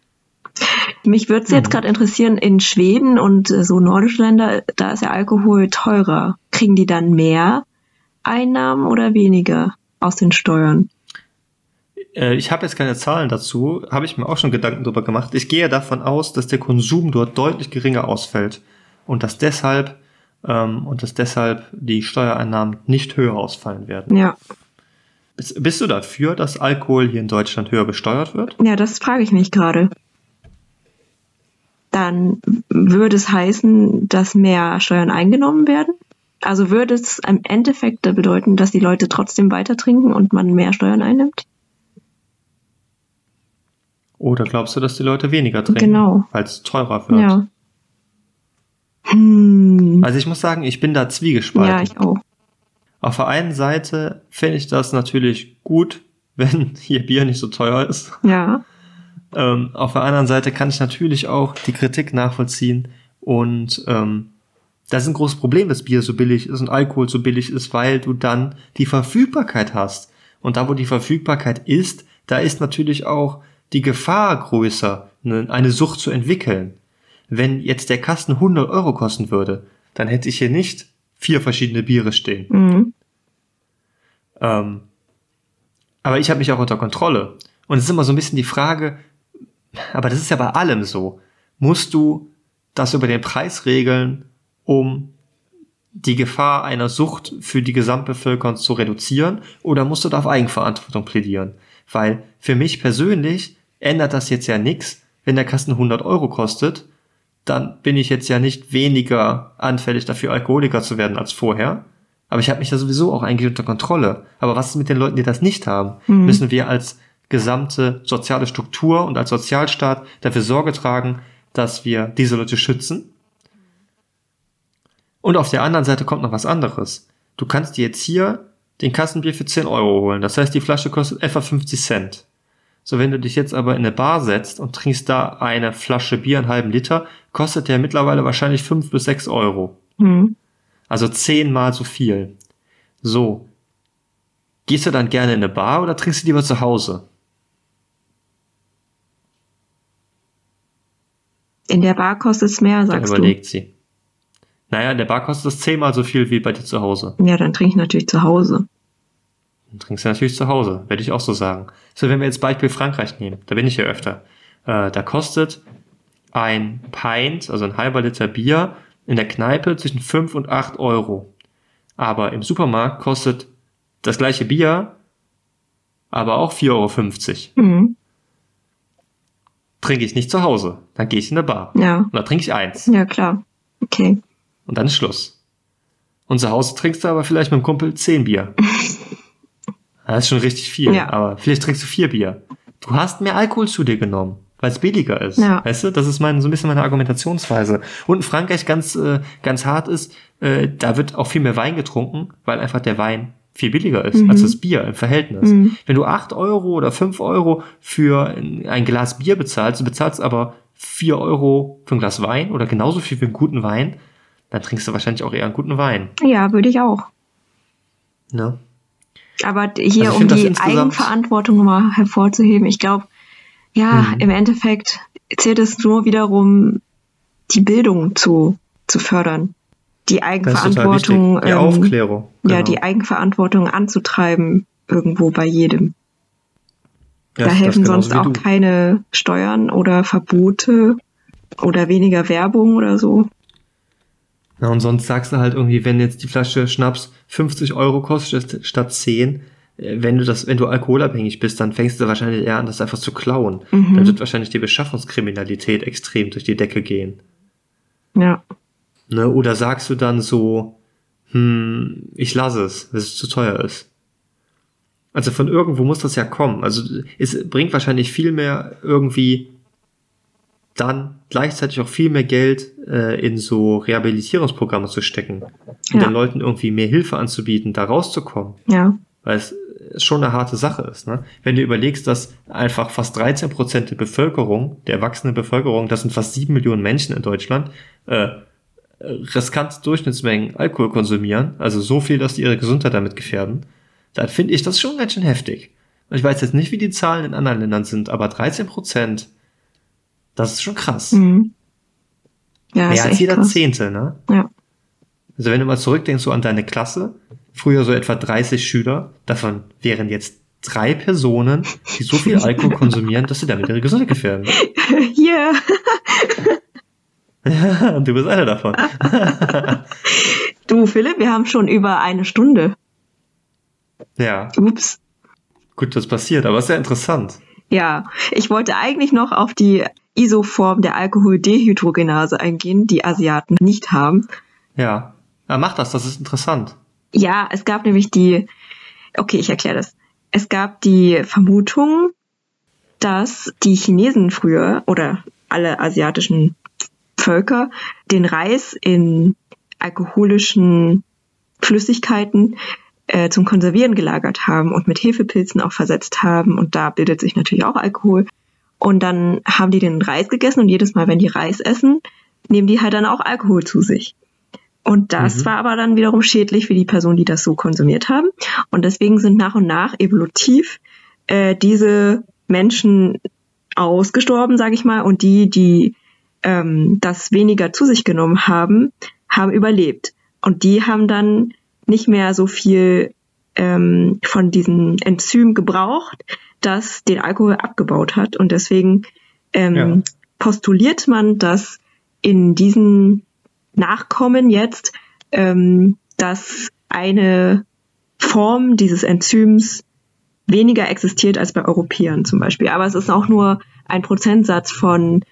Mich würde es jetzt Mhm. gerade interessieren, in Schweden und äh, so nordische Länder, da ist ja Alkohol teurer. Kriegen die dann mehr Einnahmen oder weniger aus den Steuern? Äh, ich habe jetzt keine Zahlen dazu, habe ich mir auch schon Gedanken drüber gemacht. Ich gehe davon aus, dass der Konsum dort deutlich geringer ausfällt und dass deshalb ähm, und dass deshalb die Steuereinnahmen nicht höher ausfallen werden. Ja, Bist, bist du dafür, dass Alkohol hier in Deutschland höher besteuert wird? ja, das frage ich mich gerade. Dann würde es heißen, dass mehr Steuern eingenommen werden? Also würde es im Endeffekt bedeuten, dass die Leute trotzdem weiter trinken und man mehr Steuern einnimmt? Oder glaubst du, dass die Leute weniger trinken, Genau. weil es teurer wird? Ja. Hm. Also ich muss sagen, ich bin da zwiegespalten. Ja, ich auch. Auf der einen Seite fände ich das natürlich gut, <laughs> wenn hier Bier nicht so teuer ist. Ja. Ähm, auf der anderen Seite kann ich natürlich auch die Kritik nachvollziehen und ähm, das ist ein großes Problem, dass Bier so billig ist und Alkohol so billig ist, weil du dann die Verfügbarkeit hast. Und da, wo die Verfügbarkeit ist, da ist natürlich auch die Gefahr größer, ne, eine Sucht zu entwickeln. Wenn jetzt der Kasten 100 Euro kosten würde, dann hätte ich hier nicht vier verschiedene Biere stehen. Mhm. Ähm, aber ich habe mich auch unter Kontrolle. Und es ist immer so ein bisschen die Frage, aber das ist ja bei allem so. Musst du das über den Preis regeln, um die Gefahr einer Sucht für die Gesamtbevölkerung zu reduzieren, oder musst du da auf Eigenverantwortung plädieren? Weil für mich persönlich ändert das jetzt ja nichts, wenn der Kasten 100 Euro kostet, dann bin ich jetzt ja nicht weniger anfällig dafür, Alkoholiker zu werden als vorher. Aber ich habe mich da sowieso auch eigentlich unter Kontrolle. Aber was ist mit den Leuten, die das nicht haben? Mhm. Müssen wir als gesamte soziale Struktur und als Sozialstaat dafür Sorge tragen, dass wir diese Leute schützen? Und auf der anderen Seite kommt noch was anderes. Du kannst dir jetzt hier den Kassenbier für 10 Euro holen. Das heißt, die Flasche kostet etwa 50 Cent. So, wenn du dich jetzt aber in eine Bar setzt und trinkst da eine Flasche Bier, einen halben Liter, kostet der mittlerweile wahrscheinlich 5 bis 6 Euro. Mhm. Also zehnmal so viel. So. Gehst du dann gerne in eine Bar oder trinkst du lieber zu Hause? In der Bar kostet es mehr, Dann sagst überlegt sie. Naja, in der Bar kostet es zehnmal so viel wie bei dir zu Hause. Ja, dann trinke ich natürlich zu Hause. Dann trinkst du natürlich zu Hause, werde ich auch so sagen. So, wenn wir jetzt Beispiel Frankreich nehmen, da bin ich ja öfter. Äh, da kostet ein Pint, also ein halber Liter Bier, in der Kneipe zwischen 5 und 8 Euro. Aber im Supermarkt kostet das gleiche Bier, aber auch 4,50 Euro. Mhm. Trinke ich nicht zu Hause, dann gehe ich in eine Bar. Ja. Und da trinke ich eins. Ja, klar. Okay. Und dann ist Schluss. Und zu Hause trinkst du aber vielleicht mit dem Kumpel 10 Bier. <laughs> Das ist schon richtig viel. Ja. Aber vielleicht trinkst du vier Bier. Du hast mehr Alkohol zu dir genommen, weil es billiger ist. Ja. Weißt du, das ist mein, so ein bisschen meine Argumentationsweise. Und in Frankreich ganz, äh, ganz hart ist, äh, da wird auch viel mehr Wein getrunken, weil einfach der Wein viel billiger ist Mhm. als das Bier im Verhältnis. Mhm. Wenn du acht Euro oder fünf Euro für ein ein Glas Bier bezahlst, du bezahlst aber vier Euro für ein Glas Wein oder genauso viel für einen guten Wein, dann trinkst du wahrscheinlich auch eher einen guten Wein. Ja, würde ich auch. Ne? Aber hier, Also um die Eigenverantwortung nochmal hervorzuheben, ich glaube, ja, Mhm. im Endeffekt zählt es nur wiederum, die Bildung zu, zu fördern. Die Eigenverantwortung. Die ähm, Aufklärung. ja, genau. die Eigenverantwortung anzutreiben, irgendwo bei jedem. Ja, da helfen sonst auch du. keine Steuern oder Verbote oder weniger Werbung oder so. Ja, und sonst sagst du halt irgendwie, wenn jetzt die Flasche Schnaps 50 Euro kostet statt 10, äh, wenn du das, wenn du alkoholabhängig bist, dann fängst du wahrscheinlich eher an, das einfach zu klauen. Mhm. Dann wird wahrscheinlich die Beschaffungskriminalität extrem durch die Decke gehen. Ja, Ne? Oder sagst du dann so, hm, ich lasse es, weil es zu teuer ist. Also von irgendwo muss das ja kommen. Also es bringt wahrscheinlich viel mehr irgendwie dann gleichzeitig auch viel mehr Geld äh, in so Rehabilitierungsprogramme zu stecken und Ja. den Leuten irgendwie mehr Hilfe anzubieten, da rauszukommen, ja, weil es schon eine harte Sache ist. Ne? Wenn du überlegst, dass einfach fast 13 Prozent der Bevölkerung, der erwachsenen Bevölkerung, das sind fast sieben Millionen Menschen in Deutschland, äh, riskante Durchschnittsmengen Alkohol konsumieren, also so viel, dass die ihre Gesundheit damit gefährden, dann finde ich das schon ganz schön heftig. Ich weiß jetzt nicht, wie die Zahlen in anderen Ländern sind, aber 13 Prozent, das ist schon krass. Mhm. Ja, Mehr als jeder krass. Zehnte, ne? Ja. Also wenn du mal zurückdenkst so an deine Klasse, früher so etwa 30 Schüler, davon wären jetzt drei Personen, die so viel Alkohol <laughs> konsumieren, dass sie damit ihre Gesundheit gefährden. Hier. <laughs> Ja, <laughs> du bist einer davon. Du, Philipp, wir haben schon über eine Stunde. Ja, Ups. gut, das passiert, aber ist ja interessant. Ja, ich wollte eigentlich noch auf die Isoform der Alkoholdehydrogenase eingehen, die Asiaten nicht haben. Ja. ja, mach das, das ist interessant. Ja, es gab nämlich die, okay, ich erkläre das. Es gab die Vermutung, dass die Chinesen früher oder alle asiatischen Völker den Reis in alkoholischen Flüssigkeiten äh, zum Konservieren gelagert haben und mit Hefepilzen auch versetzt haben. Und da bildet sich natürlich auch Alkohol. Und dann haben die den Reis gegessen und jedes Mal, wenn die Reis essen, nehmen die halt dann auch Alkohol zu sich. Und das Mhm. war aber dann wiederum schädlich für die Personen, die das so konsumiert haben. Und deswegen sind nach und nach evolutiv äh, diese Menschen ausgestorben, sage ich mal, und die, die ähm, das weniger zu sich genommen haben, haben überlebt. Und die haben dann nicht mehr so viel ähm, von diesem Enzym gebraucht, das den Alkohol abgebaut hat. Und deswegen ähm, Ja. postuliert man, dass in diesen Nachkommen jetzt, ähm, dass eine Form dieses Enzyms weniger existiert als bei Europäern zum Beispiel. Aber es ist auch nur ein Prozentsatz von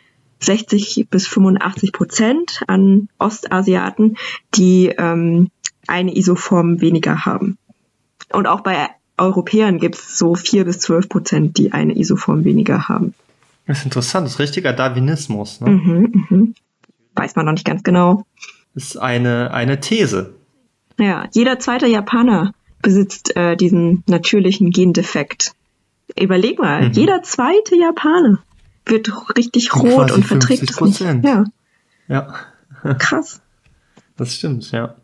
60 bis 85 Prozent an Ostasiaten, die ähm, eine Isoform weniger haben. Und auch bei Europäern gibt es so 4 bis 12 Prozent, die eine Isoform weniger haben. Das ist interessant, das ist richtiger Darwinismus. Ne? Mhm, mhm. Weiß man noch nicht ganz genau. Das ist eine, eine These. Ja, jeder zweite Japaner besitzt äh, diesen natürlichen Gendefekt. Überleg mal, Mhm. jeder zweite Japaner wird richtig rot und verträgt es nicht. 50%. Ja, Ja, krass. <laughs> das stimmt, ja.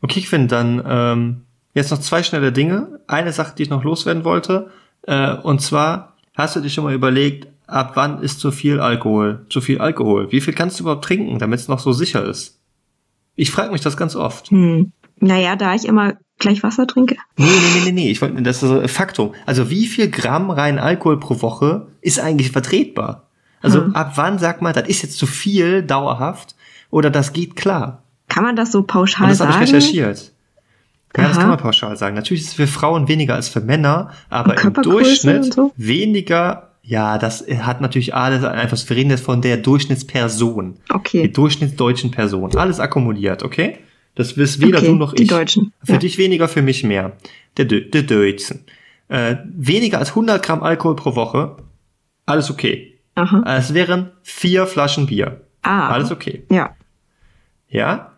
Okay, Quinn, dann ähm, jetzt noch zwei schnelle Dinge. Eine Sache, die ich noch loswerden wollte. Äh, und zwar, hast du dir schon mal überlegt, ab wann ist zu viel Alkohol? Zu viel Alkohol. Wie viel kannst du überhaupt trinken, damit es noch so sicher ist? Ich frage mich das ganz oft. Hm. Naja, da ich immer gleich Wasser trinke. Nee, nee, nee, nee, nee. Ich wollte, das ist so ein Faktum. Also wie viel Gramm rein Alkohol pro Woche ist eigentlich vertretbar? Also Hm. ab wann sagt man, das ist jetzt zu viel dauerhaft oder das geht klar? Kann man das so pauschal Und das habe ich sagen? recherchiert. Ja, das Aha. kann man pauschal sagen. Natürlich ist es für Frauen weniger als für Männer, aber im Durchschnitt so? weniger. Ja, das hat natürlich alles einfach, wir reden jetzt von der Durchschnittsperson. Die Okay, durchschnittsdeutschen Person. Alles akkumuliert, okay? Das wisst weder Okay, du noch die ich. Deutschen, Für ja. dich weniger, für mich mehr. Der, der Deutschen. Äh, weniger als 100 Gramm Alkohol pro Woche. Alles okay. aha. Es wären vier Flaschen Bier. Ah, Alles okay. ja. Ja?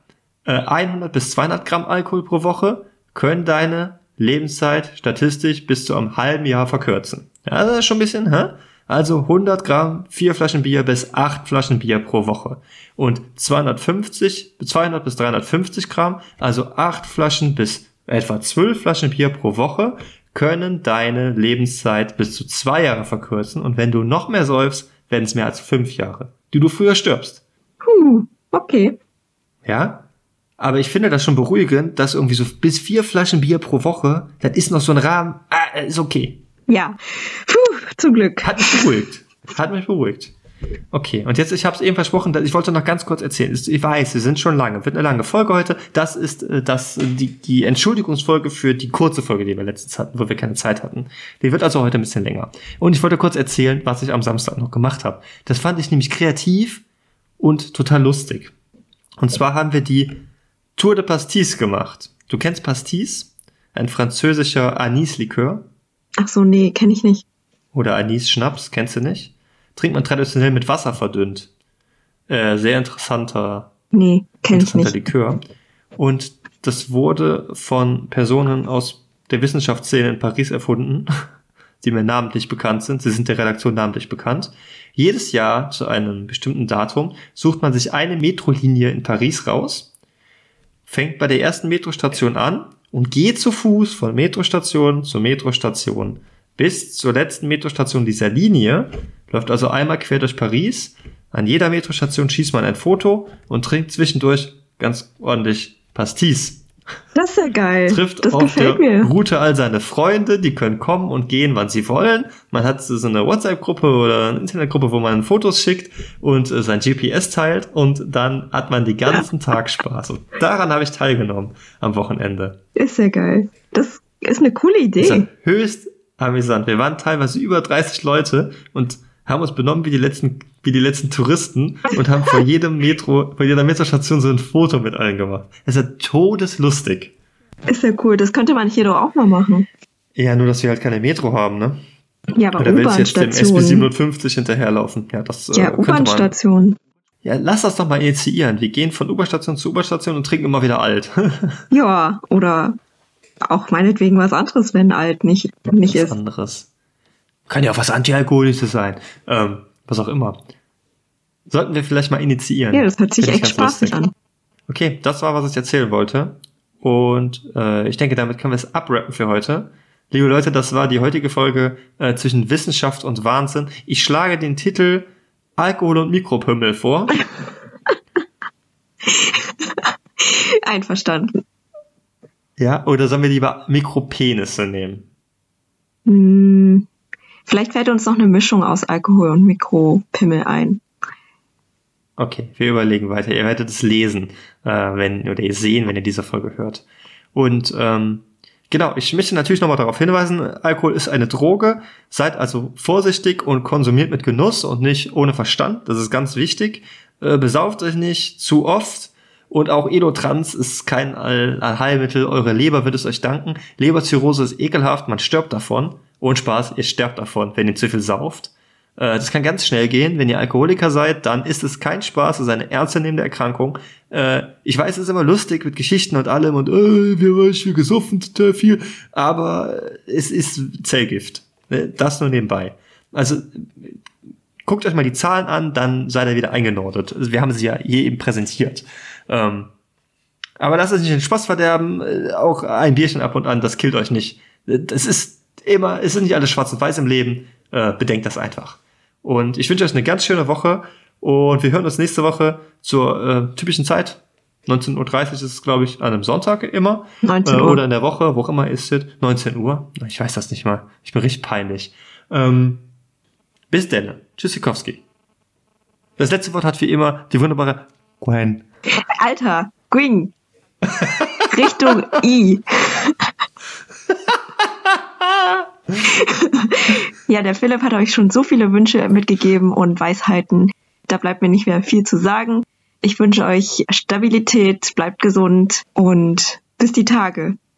Äh, 100 bis 200 Gramm Alkohol pro Woche können deine Lebenszeit statistisch bis zu einem halben Jahr verkürzen. Ja, das ist schon ein bisschen, hä? Also 100 Gramm, vier Flaschen Bier bis acht Flaschen Bier pro Woche. Und 250, 200 bis 350 Gramm, also acht Flaschen bis etwa zwölf Flaschen Bier pro Woche, können deine Lebenszeit bis zu zwei Jahre verkürzen. Und wenn du noch mehr säufst, werden es mehr als fünf Jahre, die du früher stirbst. Puh, okay. Ja? Aber ich finde das schon beruhigend, dass irgendwie so bis vier Flaschen Bier pro Woche, das ist noch so ein Rahmen, ah, ist okay. Ja. Puh, zum Glück. Hat mich beruhigt. Hat mich beruhigt. Okay, und jetzt, ich habe es eben versprochen, ich wollte noch ganz kurz erzählen. Ich weiß, wir sind schon lange, wird eine lange Folge heute. Das ist äh, das, äh, die, die Entschuldigungsfolge für die kurze Folge, die wir letztens hatten, wo wir keine Zeit hatten. Die wird also heute ein bisschen länger. Und ich wollte kurz erzählen, was ich am Samstag noch gemacht habe. Das fand ich nämlich kreativ und total lustig. Und zwar haben wir die Tour de Pastis gemacht. Du kennst Pastis? Ein französischer Anis-Likör Ach so, nee, kenne ich nicht. oder Anis-Schnaps, kennst du nicht? Trinkt man traditionell mit Wasser verdünnt. Äh, sehr interessanter, Nee, kenne ich interessanter nicht. Likör. Und das wurde von Personen aus der Wissenschaftsszene in Paris erfunden, <laughs> die mir namentlich bekannt sind. Sie sind der Redaktion namentlich bekannt. Jedes Jahr zu einem bestimmten Datum sucht man sich eine Metrolinie in Paris raus, fängt bei der ersten Metrostation an und geht zu Fuß von Metrostation zu Metrostation, bis zur letzten Metrostation dieser Linie, läuft also einmal quer durch Paris. An jeder Metrostation schießt man ein Foto und trinkt zwischendurch ganz ordentlich Pastis. Das ist ja geil. Trifft das auf der gefällt mir. Route all seine Freunde, die können kommen und gehen, wann sie wollen. Man hat so eine WhatsApp-Gruppe oder eine Internetgruppe, wo man Fotos schickt und äh, sein GPS teilt und dann hat man den ganzen <laughs> Tag Spaß. Und daran habe ich teilgenommen am Wochenende. Ist ja geil. Das ist eine coole Idee. höchst amüsant. Wir waren teilweise über 30 Leute und haben uns benommen wie die letzten, wie die letzten Touristen und haben vor jedem Metro, vor jeder Metrostation so ein Foto mit allen gemacht. Es ist ja todeslustig. Ist ja cool. Das könnte man hier doch auch mal machen. Ja, nur, dass wir halt keine Metro haben, ne? Ja, aber Oder willst du jetzt dem SB U-Bahn-Stationen. 57 hinterherlaufen? Ja, das äh, Ja, könnte man. U-Bahn-Stationen. Ja, lass das doch mal initiieren. Wir gehen von U-Bahn-Station zu U-Bahn-Station und trinken immer wieder alt. <laughs> Ja, oder auch meinetwegen was anderes, wenn alt nicht, nicht was ist. anderes. Kann ja auch was Antialkoholisches sein. Ähm, was auch immer. Sollten wir vielleicht mal initiieren. Ja, das hört sich Finde ich echt spaßig an. Okay, das war, was ich erzählen wollte. Und äh, ich denke, damit können wir es abrappen für heute. Liebe Leute, das war die heutige Folge äh, zwischen Wissenschaft und Wahnsinn. Ich schlage den Titel Alkohol und Mikropümmel vor. <laughs> Einverstanden. Ja, oder sollen wir lieber Mikropenisse nehmen? Hm, vielleicht fällt uns noch eine Mischung aus Alkohol und Mikropimmel ein. Okay, wir überlegen weiter. Ihr werdet es lesen, äh, wenn, oder ihr sehen, wenn ihr diese Folge hört. Und ähm, genau, ich möchte natürlich nochmal darauf hinweisen, Alkohol ist eine Droge. Seid also vorsichtig und konsumiert mit Genuss und nicht ohne Verstand. Das ist ganz wichtig. Äh, besauft euch nicht zu oft. Und auch Elotrans ist kein All Allheilmittel. Eure Leber wird es euch danken. Leberzirrhose ist ekelhaft, man stirbt davon. Ohne Spaß, ihr sterbt davon, wenn ihr zu viel sauft. Äh, Das kann ganz schnell gehen. Wenn ihr Alkoholiker seid, dann ist es kein Spaß, es ist eine ernstzunehmende Erkrankung. Äh, Ich weiß, es ist immer lustig mit Geschichten und allem und äh, wir haben viel gesoffen, total viel, aber es ist Zellgift. Äh, Das nur nebenbei. Also guckt euch mal die Zahlen an, dann seid ihr wieder eingenordet. Also wir haben sie ja hier eben präsentiert. Ähm, aber lasst euch nicht den Spaß verderben, äh, auch ein Bierchen ab und an, das killt euch nicht. Das ist immer, es ist nicht alles schwarz und weiß im Leben, äh, bedenkt das einfach. Und ich wünsche euch eine ganz schöne Woche und wir hören uns nächste Woche zur äh, typischen Zeit. 19.30 Uhr ist es, glaube ich, an einem Sonntag immer. 19 Äh, Uhr. oder in der Woche, wo auch immer ist es. 19 Uhr. Ich weiß das nicht mal. Ich bin richtig peinlich. Ähm, bis denn. Tschüssikowski. Das letzte Wort hat wie immer die wunderbare Gwen. Alter, Gwing. Richtung I. ja, der Philipp hat euch schon so viele Wünsche mitgegeben und Weisheiten. Da bleibt mir nicht mehr viel zu sagen. Ich wünsche euch Stabilität, bleibt gesund und bis die Tage.